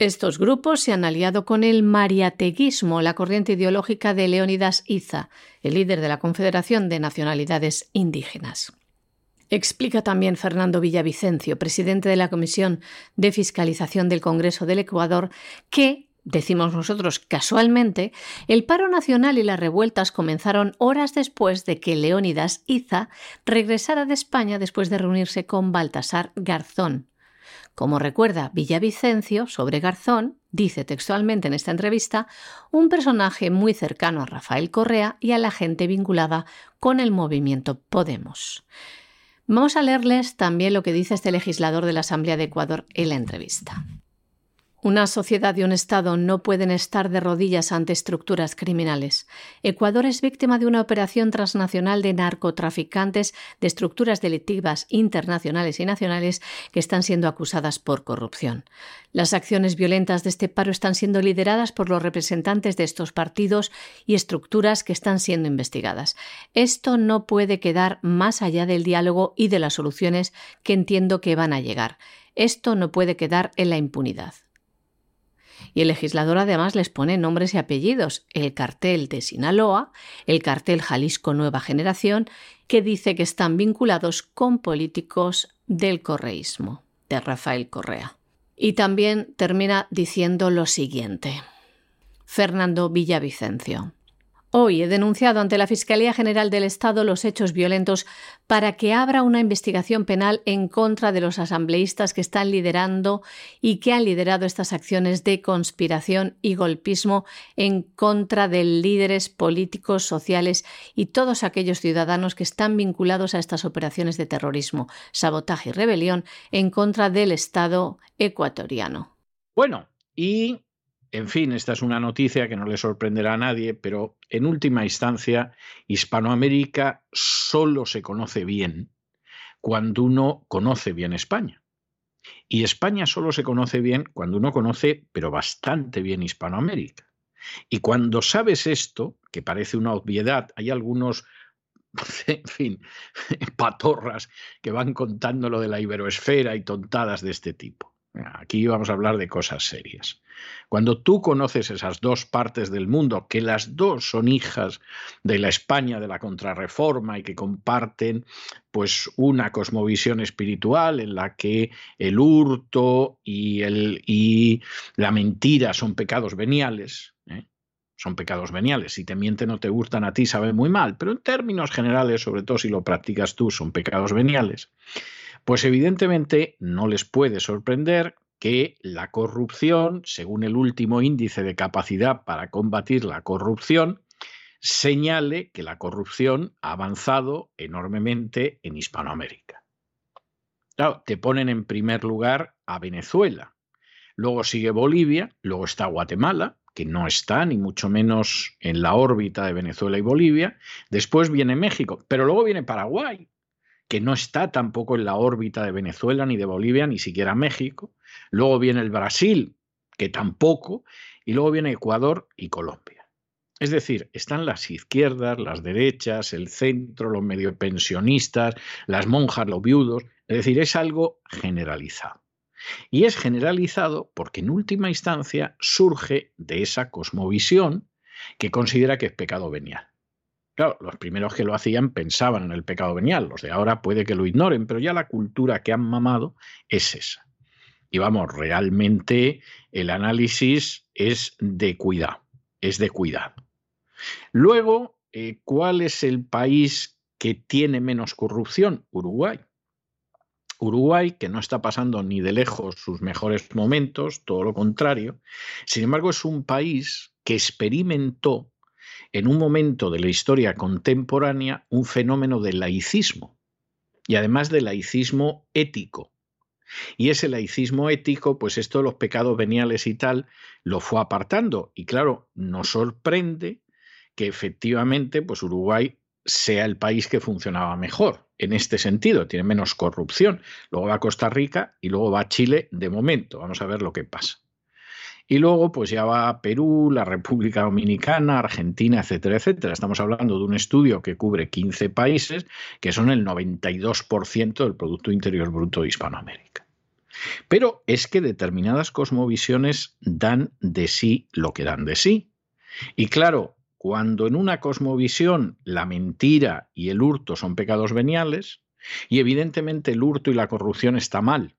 Estos grupos se han aliado con el mariateguismo, la corriente ideológica de Leónidas Iza, el líder de la Confederación de Nacionalidades Indígenas. Explica también Fernando Villavicencio, presidente de la Comisión de Fiscalización del Congreso del Ecuador, que, decimos nosotros casualmente, el paro nacional y las revueltas comenzaron horas después de que Leónidas Iza regresara de España después de reunirse con Baltasar Garzón, como recuerda Villavicencio sobre Garzón, dice textualmente en esta entrevista, un personaje muy cercano a Rafael Correa y a la gente vinculada con el movimiento Podemos. Vamos a leerles también lo que dice este legislador de la Asamblea de Ecuador en la entrevista. Una sociedad y un Estado no pueden estar de rodillas ante estructuras criminales. Ecuador es víctima de una operación transnacional de narcotraficantes de estructuras delictivas internacionales y nacionales que están siendo acusadas por corrupción. Las acciones violentas de este paro están siendo lideradas por los representantes de estos partidos y estructuras que están siendo investigadas. Esto no puede quedar más allá del diálogo y de las soluciones que entiendo que van a llegar. Esto no puede quedar en la impunidad. Y el legislador además les pone nombres y apellidos, el cartel de Sinaloa, el cartel Jalisco Nueva Generación, que dice que están vinculados con políticos del correísmo, de Rafael Correa. Y también termina diciendo lo siguiente. Fernando Villavicencio. Hoy he denunciado ante la Fiscalía General del Estado los hechos violentos para que abra una investigación penal en contra de los asambleístas que están liderando y que han liderado estas acciones de conspiración y golpismo en contra de líderes políticos, sociales y todos aquellos ciudadanos que están vinculados a estas operaciones de terrorismo, sabotaje y rebelión en contra del Estado ecuatoriano. Bueno, y en fin, esta es una noticia que no le sorprenderá a nadie, pero en última instancia, Hispanoamérica solo se conoce bien cuando uno conoce bien España. Y España solo se conoce bien cuando uno conoce, pero bastante bien Hispanoamérica. Y cuando sabes esto, que parece una obviedad, hay algunos, en fin, patorras que van contando lo de la iberoesfera y tontadas de este tipo. Aquí vamos a hablar de cosas serias. Cuando tú conoces esas dos partes del mundo, que las dos son hijas de la España de la contrarreforma y que comparten pues una cosmovisión espiritual en la que el hurto y, la mentira son pecados veniales, ¿eh? son pecados veniales. Si te mienten o te gustan a ti, sabe muy mal, pero en términos generales, sobre todo si lo practicas tú, son pecados veniales. Pues evidentemente no les puede sorprender que la corrupción, según el último índice de capacidad para combatir la corrupción, señale que la corrupción ha avanzado enormemente en Hispanoamérica. Claro, te ponen en primer lugar a Venezuela, luego sigue Bolivia, luego está Guatemala, que no está ni mucho menos en la órbita de Venezuela y Bolivia, después viene México, pero luego viene Paraguay, que no está tampoco en la órbita de Venezuela ni de Bolivia, ni siquiera México, luego viene el Brasil, que tampoco, y luego viene Ecuador y Colombia. Es decir, están las izquierdas, las derechas, el centro, los medio pensionistas, las monjas, los viudos. Es decir, es algo generalizado. Y es generalizado porque en última instancia surge de esa cosmovisión que considera que es pecado venial. Claro, los primeros que lo hacían pensaban en el pecado venial, los de ahora puede que lo ignoren, pero ya la cultura que han mamado es esa. Y vamos, realmente el análisis es de cuidado, es de cuidado. Luego, eh, ¿cuál es el país que tiene menos corrupción? Uruguay. Uruguay, que no está pasando ni de lejos sus mejores momentos, todo lo contrario. Sin embargo, es un país que experimentó en un momento de la historia contemporánea un fenómeno de laicismo y además de laicismo ético. Y ese laicismo ético, pues esto de los pecados veniales y tal, lo fue apartando. Y claro, nos sorprende que efectivamente pues Uruguay sea el país que funcionaba mejor en este sentido, tiene menos corrupción. Luego va Costa Rica y luego va Chile de momento. Vamos a ver lo que pasa. Y luego, pues ya va Perú, la República Dominicana, Argentina, etcétera, etcétera. Estamos hablando de un estudio que cubre 15 países, que son el 92% del Producto Interior Bruto de Hispanoamérica. Pero es que determinadas cosmovisiones dan de sí lo que dan de sí. Y claro, cuando en una cosmovisión la mentira y el hurto son pecados veniales, y evidentemente el hurto y la corrupción está mal,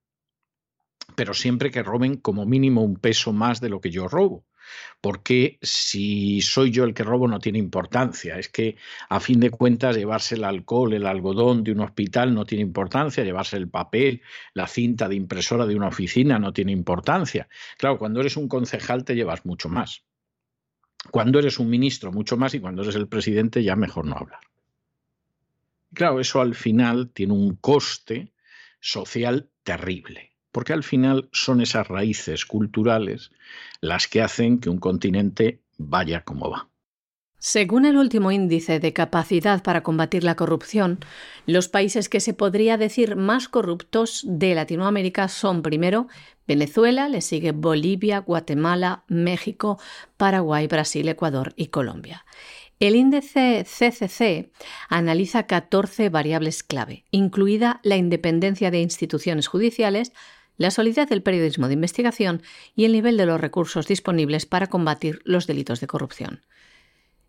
pero siempre que roben como mínimo un peso más de lo que yo robo. Porque si soy yo el que robo no tiene importancia. Es que a fin de cuentas llevarse el alcohol, el algodón de un hospital no tiene importancia, llevarse el papel, la cinta de impresora de una oficina no tiene importancia. Claro, cuando eres un concejal te llevas mucho más. Cuando eres un ministro, mucho más, y cuando eres el presidente, ya mejor no hablar. Claro, eso al final tiene un coste social terrible, porque al final son esas raíces culturales las que hacen que un continente vaya como va. Según el último índice de capacidad para combatir la corrupción, los países que se podría decir más corruptos de Latinoamérica son primero Venezuela, le sigue Bolivia, Guatemala, México, Paraguay, Brasil, Ecuador y Colombia. El índice CCC analiza 14 variables clave, incluida la independencia de instituciones judiciales, la solidez del periodismo de investigación y el nivel de los recursos disponibles para combatir los delitos de corrupción.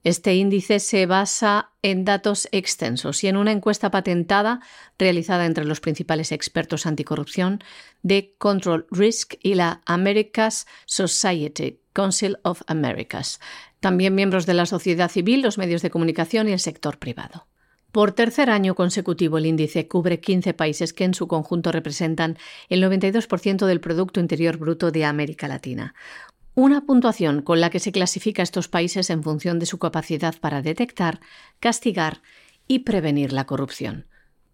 Este índice se basa en datos extensos y en una encuesta patentada realizada entre los principales expertos anticorrupción de Control Risk y la Americas Society, Council of Americas, también miembros de la sociedad civil, los medios de comunicación y el sector privado. Por tercer año consecutivo, el índice cubre 15 países que en su conjunto representan el 92% del Producto Interior Bruto de América Latina, una puntuación con la que se clasifica a estos países en función de su capacidad para detectar, castigar y prevenir la corrupción.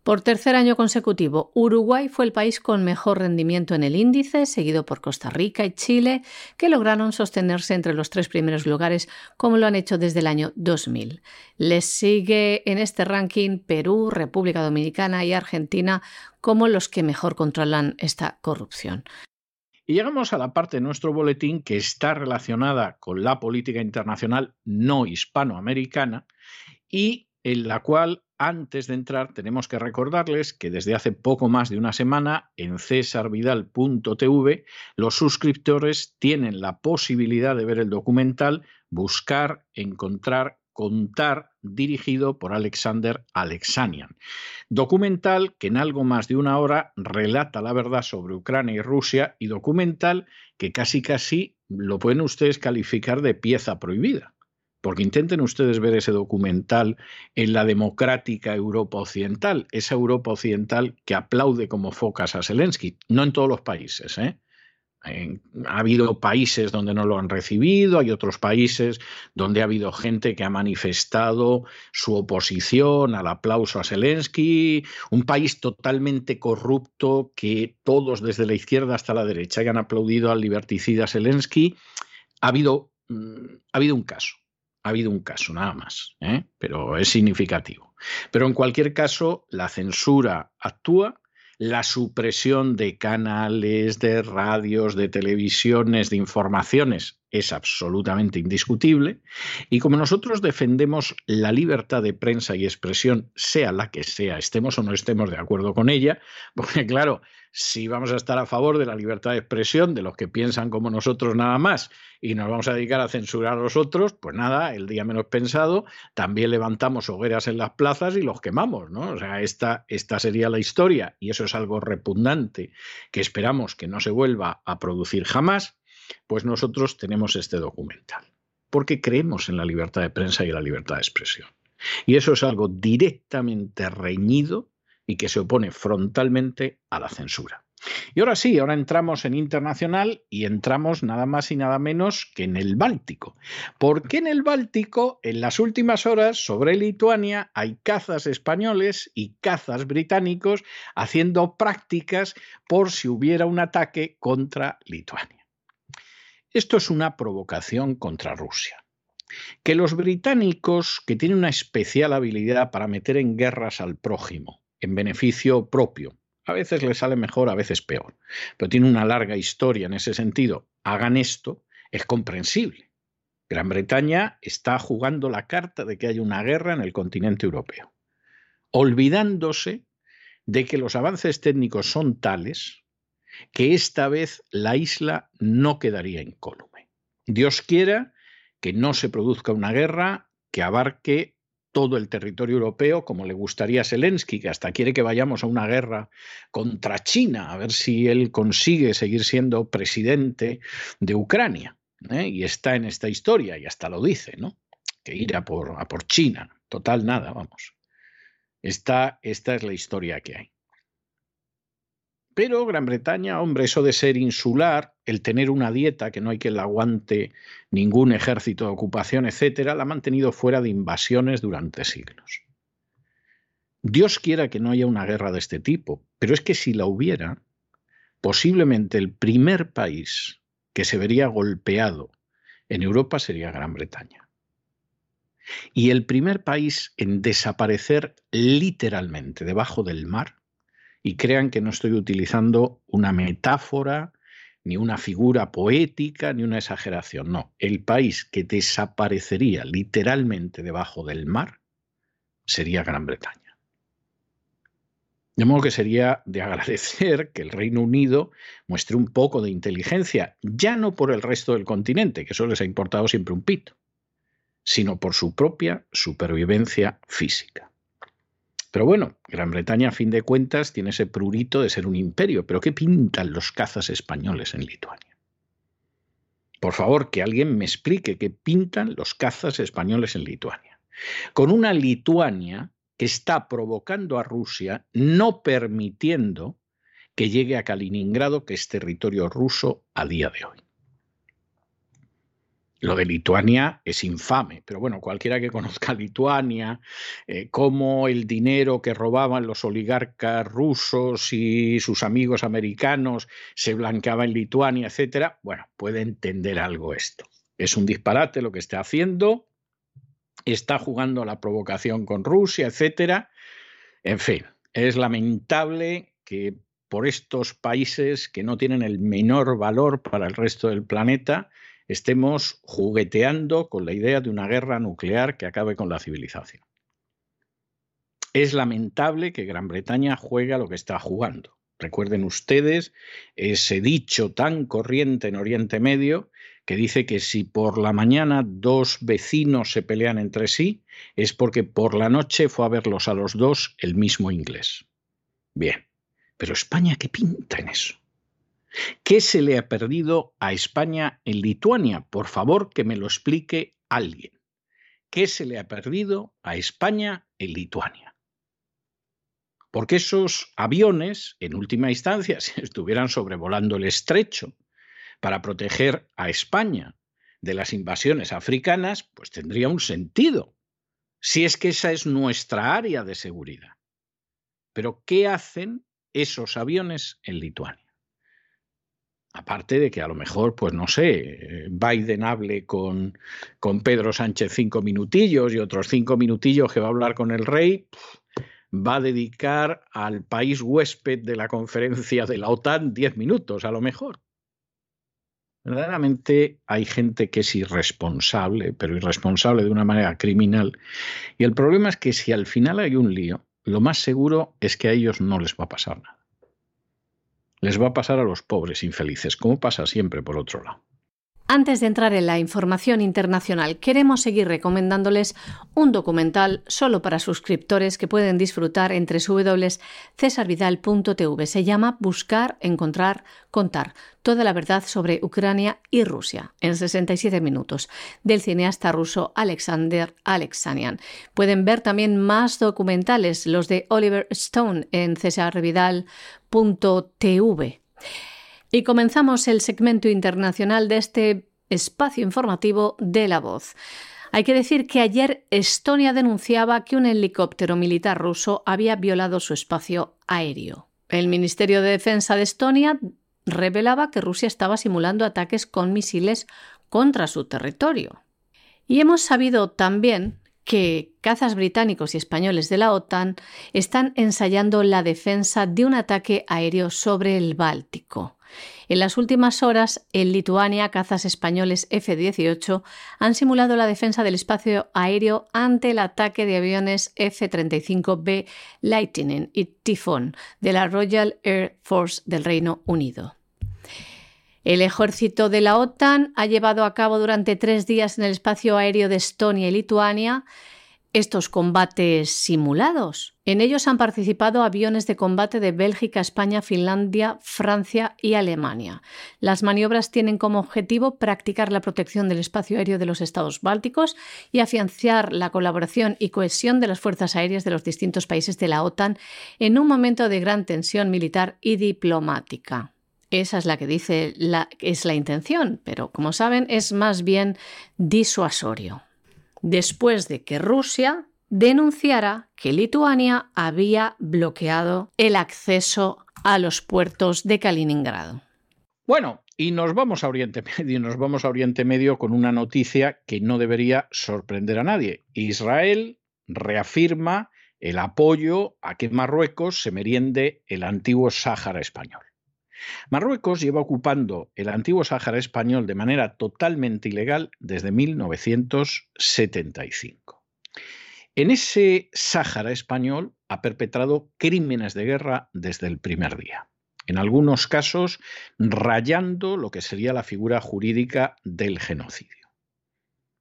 Por tercer año consecutivo, Uruguay fue el país con mejor rendimiento en el índice, seguido por Costa Rica y Chile, que lograron sostenerse entre los tres primeros lugares, como lo han hecho desde el año 2000. Les sigue en este ranking Perú, República Dominicana y Argentina como los que mejor controlan esta corrupción. Y llegamos a la parte de nuestro boletín que está relacionada con la política internacional no hispanoamericana y en la cual antes de entrar tenemos que recordarles que desde hace poco más de una semana en cesarvidal.tv los suscriptores tienen la posibilidad de ver el documental, buscar, encontrar, contar dirigido por Alexander Alexanian. Documental que en algo más de una hora relata la verdad sobre Ucrania y Rusia y documental que casi casi lo pueden ustedes calificar de pieza prohibida. Porque intenten ustedes ver ese documental en la democrática Europa Occidental, esa Europa Occidental que aplaude como focas a Zelensky, no en todos los países, ¿eh? ha habido países donde no lo han recibido, hay otros países donde ha habido gente que ha manifestado su oposición al aplauso a Zelensky, un país totalmente corrupto que todos desde la izquierda hasta la derecha hayan aplaudido al liberticida Zelensky. Ha habido, mm, ha habido un caso, ha habido un caso nada más, ¿eh? pero es significativo. Pero en cualquier caso, la censura actúa la supresión de canales, de radios, de televisiones, de informaciones es absolutamente indiscutible. Y como nosotros defendemos la libertad de prensa y expresión, sea la que sea, estemos o no estemos de acuerdo con ella, porque claro, si vamos a estar a favor de la libertad de expresión de los que piensan como nosotros nada más y nos vamos a dedicar a censurar a los otros, pues nada, el día menos pensado, también levantamos hogueras en las plazas y los quemamos, ¿no? O sea, esta, esta sería la historia y eso es algo repugnante que esperamos que no se vuelva a producir jamás, pues nosotros tenemos este documental, porque creemos en la libertad de prensa y la libertad de expresión. Y eso es algo directamente reñido y que se opone frontalmente a la censura. Y ahora sí, ahora entramos en internacional y entramos nada más y nada menos que en el Báltico. Porque en el Báltico, en las últimas horas, sobre Lituania, hay cazas españoles y cazas británicos haciendo prácticas por si hubiera un ataque contra Lituania. Esto es una provocación contra Rusia. Que los británicos, que tienen una especial habilidad para meter en guerras al prójimo, en beneficio propio. A veces le sale mejor, a veces peor, pero tiene una larga historia en ese sentido. Hagan esto, es comprensible. Gran Bretaña está jugando la carta de que hay una guerra en el continente europeo, olvidándose de que los avances técnicos son tales que esta vez la isla no quedaría incólume. Dios quiera que no se produzca una guerra que abarque todo el territorio europeo, como le gustaría a Zelensky, que hasta quiere que vayamos a una guerra contra China, a ver si él consigue seguir siendo presidente de Ucrania. ¿eh? Y está en esta historia, y hasta lo dice, ¿no? Que ir a por, a por China. Total, nada, vamos. Esta, esta es la historia que hay. Pero Gran Bretaña, hombre, eso de ser insular, el tener una dieta que no hay que la aguante ningún ejército de ocupación, etcétera, la ha mantenido fuera de invasiones durante siglos. Dios quiera que no haya una guerra de este tipo, pero es que si la hubiera, posiblemente el primer país que se vería golpeado en Europa sería Gran Bretaña. Y el primer país en desaparecer literalmente debajo del mar y crean que no estoy utilizando una metáfora, ni una figura poética, ni una exageración. No, el país que desaparecería literalmente debajo del mar sería Gran Bretaña. De modo que sería de agradecer que el Reino Unido muestre un poco de inteligencia, ya no por el resto del continente, que eso les ha importado siempre un pito, sino por su propia supervivencia física. Pero bueno, Gran Bretaña a fin de cuentas tiene ese prurito de ser un imperio, pero ¿qué pintan los cazas españoles en Lituania? Por favor, que alguien me explique qué pintan los cazas españoles en Lituania. Con una Lituania que está provocando a Rusia, no permitiendo que llegue a Kaliningrado, que es territorio ruso a día de hoy. Lo de Lituania es infame, pero bueno, cualquiera que conozca Lituania, eh, cómo el dinero que robaban los oligarcas rusos y sus amigos americanos se blanqueaba en Lituania, etcétera, bueno, puede entender algo esto. Es un disparate lo que está haciendo, está jugando la provocación con Rusia, etcétera. En fin, es lamentable que por estos países que no tienen el menor valor para el resto del planeta, estemos jugueteando con la idea de una guerra nuclear que acabe con la civilización. Es lamentable que Gran Bretaña juegue a lo que está jugando. Recuerden ustedes ese dicho tan corriente en Oriente Medio que dice que si por la mañana dos vecinos se pelean entre sí, es porque por la noche fue a verlos a los dos el mismo inglés. Bien, pero España, ¿qué pinta en eso? ¿Qué se le ha perdido a España en Lituania? Por favor, que me lo explique alguien. qué se le ha perdido a España en Lituania. Porque esos aviones, en última instancia, si estuvieran sobrevolando el estrecho para proteger a España de las invasiones africanas, pues tendría un sentido, si es que esa es nuestra área de seguridad. Pero ¿qué hacen esos aviones en Lituania? Aparte de que a lo mejor, pues no sé, Biden hable con, con Pedro Sánchez cinco minutillos y otros cinco minutillos que va a hablar con el rey, va a dedicar al país huésped de la conferencia de la OTAN diez minutos, a lo mejor. Verdaderamente hay gente que es irresponsable, pero irresponsable de una manera criminal. Y el problema es que si al final hay un lío, lo más seguro es que a ellos no les va a pasar nada. Les va a pasar a los pobres infelices, como pasa siempre por otro lado. Antes de entrar en la información internacional, queremos seguir recomendándoles un documental solo para suscriptores que pueden disfrutar entre www.cesarvidal.tv. Se llama Buscar, Encontrar, Contar. Toda la verdad sobre Ucrania y Rusia en 67 minutos del cineasta ruso Alexander Alexanian. Pueden ver también más documentales, los de Oliver Stone en cesarvidal.tv. Y comenzamos el segmento internacional de este espacio informativo de La Voz. Hay que decir que ayer Estonia denunciaba que un helicóptero militar ruso había violado su espacio aéreo. El Ministerio de Defensa de Estonia revelaba que Rusia estaba simulando ataques con misiles contra su territorio. Y hemos sabido también que cazas británicos y españoles de la OTAN están ensayando la defensa de un ataque aéreo sobre el Báltico. En las últimas horas, en Lituania, cazas españoles F-18 han simulado la defensa del espacio aéreo ante el ataque de aviones F-35B Lightning y Typhoon de la Royal Air Force del Reino Unido. El ejército de la OTAN ha llevado a cabo durante tres días en el espacio aéreo de Estonia y Lituania estos combates simulados. En ellos han participado aviones de combate de Bélgica, España, Finlandia, Francia y Alemania. Las maniobras tienen como objetivo practicar la protección del espacio aéreo de los estados bálticos y afianzar la colaboración y cohesión de las fuerzas aéreas de los distintos países de la OTAN en un momento de gran tensión militar y diplomática. Esa es la que dice la, es la intención, pero como saben es más bien disuasorio después de que Rusia denunciara que Lituania había bloqueado el acceso a los puertos de Kaliningrado. Bueno, y nos vamos a Oriente Medio, Medio con una noticia que no debería sorprender a nadie. Israel reafirma el apoyo a que Marruecos se meriende el antiguo Sáhara español. Marruecos lleva ocupando el antiguo Sáhara español de manera totalmente ilegal desde 1975. En ese Sáhara español ha perpetrado crímenes de guerra desde el primer día, en algunos casos rayando lo que sería la figura jurídica del genocidio.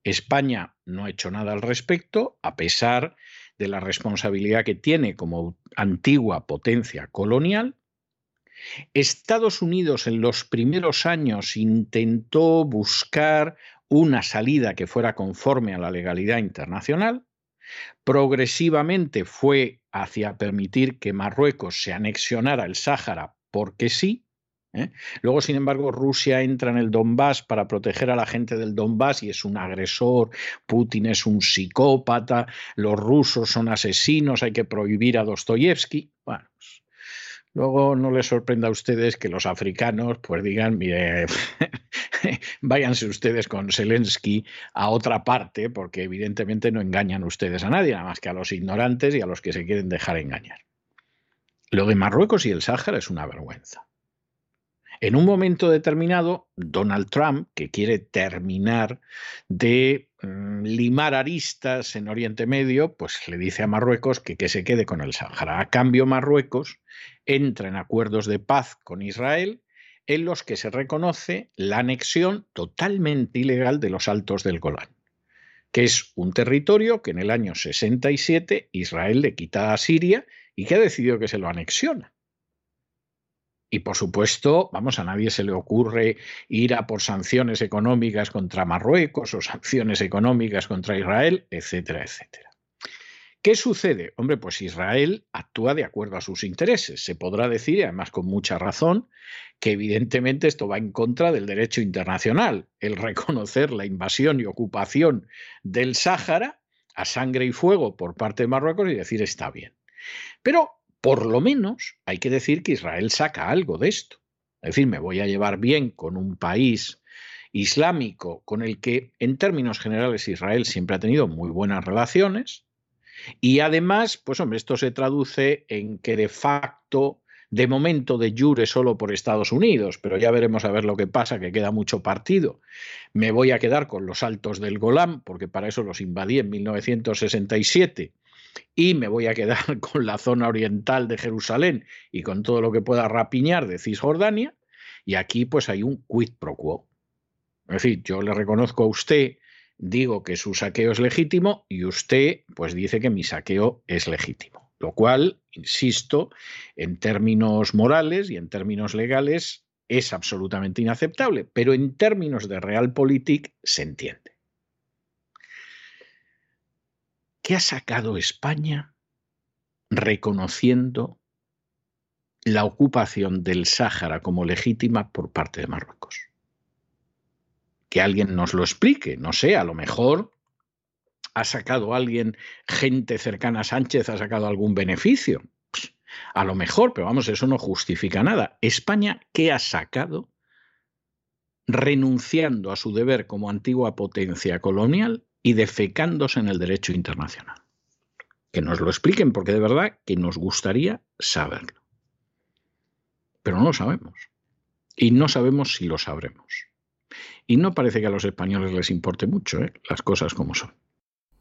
España no ha hecho nada al respecto, a pesar de la responsabilidad que tiene como antigua potencia colonial, Estados Unidos en los primeros años intentó buscar una salida que fuera conforme a la legalidad internacional. Progresivamente fue hacia permitir que Marruecos se anexionara el Sáhara porque sí. ¿eh? Luego, sin embargo, Rusia entra en el Donbass para proteger a la gente del Donbass y es un agresor, Putin es un psicópata, los rusos son asesinos, hay que prohibir a Dostoyevsky. Bueno, pues Luego no les sorprenda a ustedes que los africanos pues digan, mire, váyanse ustedes con Zelensky a otra parte, porque evidentemente no engañan ustedes a nadie, nada más que a los ignorantes y a los que se quieren dejar engañar. Lo de Marruecos y el Sáhara es una vergüenza. En un momento determinado, Donald Trump, que quiere terminar de limar aristas en Oriente Medio, pues le dice a Marruecos que, que se quede con el Sáhara. A cambio, Marruecos entra en acuerdos de paz con Israel en los que se reconoce la anexión totalmente ilegal de los Altos del Golán, que es un territorio que en el año 67 Israel le quita a Siria y que ha decidido que se lo anexiona. Y por supuesto, vamos, a nadie se le ocurre ir a por sanciones económicas contra Marruecos o sanciones económicas contra Israel, etcétera, etcétera. ¿Qué sucede? Hombre, pues Israel actúa de acuerdo a sus intereses. Se podrá decir, y además con mucha razón, que evidentemente esto va en contra del derecho internacional, el reconocer la invasión y ocupación del Sáhara a sangre y fuego por parte de Marruecos y decir está bien. Pero por lo menos hay que decir que Israel saca algo de esto. Es decir, me voy a llevar bien con un país islámico con el que en términos generales Israel siempre ha tenido muy buenas relaciones y además, pues hombre, esto se traduce en que de facto de momento de jure solo por Estados Unidos, pero ya veremos a ver lo que pasa, que queda mucho partido. Me voy a quedar con los altos del Golán, porque para eso los invadí en 1967 y me voy a quedar con la zona oriental de Jerusalén y con todo lo que pueda rapiñar de Cisjordania, y aquí pues hay un quid pro quo. Es decir, yo le reconozco a usted, digo que su saqueo es legítimo y usted pues dice que mi saqueo es legítimo. Lo cual, insisto, en términos morales y en términos legales es absolutamente inaceptable, pero en términos de realpolitik se entiende. ¿Qué ha sacado España reconociendo la ocupación del Sáhara como legítima por parte de Marruecos? Que alguien nos lo explique, no sé, a lo mejor ha sacado alguien, gente cercana a Sánchez, ha sacado algún beneficio. A lo mejor, pero vamos, eso no justifica nada. España, ¿qué ha sacado renunciando a su deber como antigua potencia colonial y defecándose en el derecho internacional. Que nos lo expliquen porque de verdad que nos gustaría saberlo. Pero no lo sabemos. Y no sabemos si lo sabremos. Y no parece que a los españoles les importe mucho ¿eh? las cosas como son.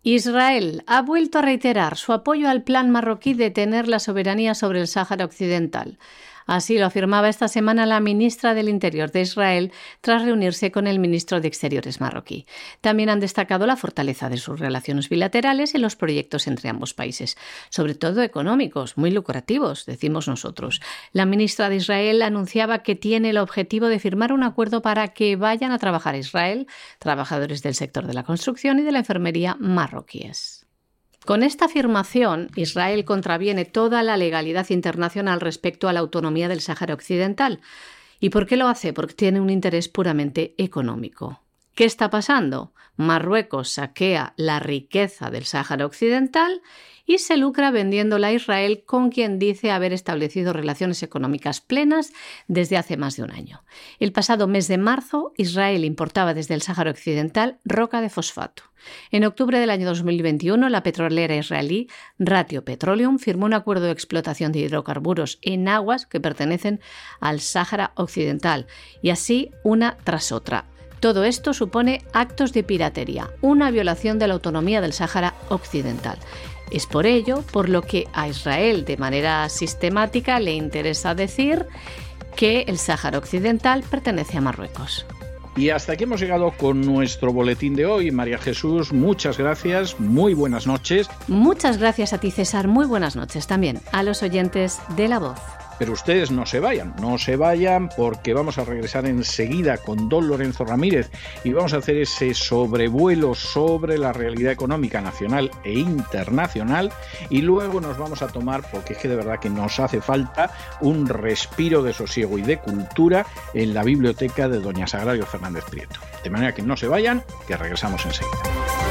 Israel ha vuelto a reiterar su apoyo al plan marroquí de tener la soberanía sobre el Sáhara Occidental. Así lo afirmaba esta semana la ministra del Interior de Israel tras reunirse con el ministro de Exteriores marroquí. También han destacado la fortaleza de sus relaciones bilaterales y los proyectos entre ambos países, sobre todo económicos, muy lucrativos, decimos nosotros. La ministra de Israel anunciaba que tiene el objetivo de firmar un acuerdo para que vayan a trabajar a Israel trabajadores del sector de la construcción y de la enfermería marroquíes. Con esta afirmación, Israel contraviene toda la legalidad internacional respecto a la autonomía del Sáhara Occidental. ¿Y por qué lo hace? Porque tiene un interés puramente económico. ¿Qué está pasando? Marruecos saquea la riqueza del Sáhara Occidental y se lucra vendiéndola a Israel con quien dice haber establecido relaciones económicas plenas desde hace más de un año. El pasado mes de marzo, Israel importaba desde el Sáhara Occidental roca de fosfato. En octubre del año 2021, la petrolera israelí Ratio Petroleum firmó un acuerdo de explotación de hidrocarburos en aguas que pertenecen al Sáhara Occidental, y así una tras otra. Todo esto supone actos de piratería, una violación de la autonomía del Sáhara Occidental. Es por ello por lo que a Israel de manera sistemática le interesa decir que el Sáhara Occidental pertenece a Marruecos. Y hasta aquí hemos llegado con nuestro boletín de hoy. María Jesús, muchas gracias, muy buenas noches. Muchas gracias a ti, César, muy buenas noches también a los oyentes de La Voz. Pero ustedes no se vayan, no se vayan porque vamos a regresar enseguida con Don Lorenzo Ramírez y vamos a hacer ese sobrevuelo sobre la realidad económica nacional e internacional y luego nos vamos a tomar, porque es que de verdad que nos hace falta un respiro de sosiego y de cultura en la biblioteca de Doña Sagrario Fernández Prieto. De manera que no se vayan, que regresamos enseguida.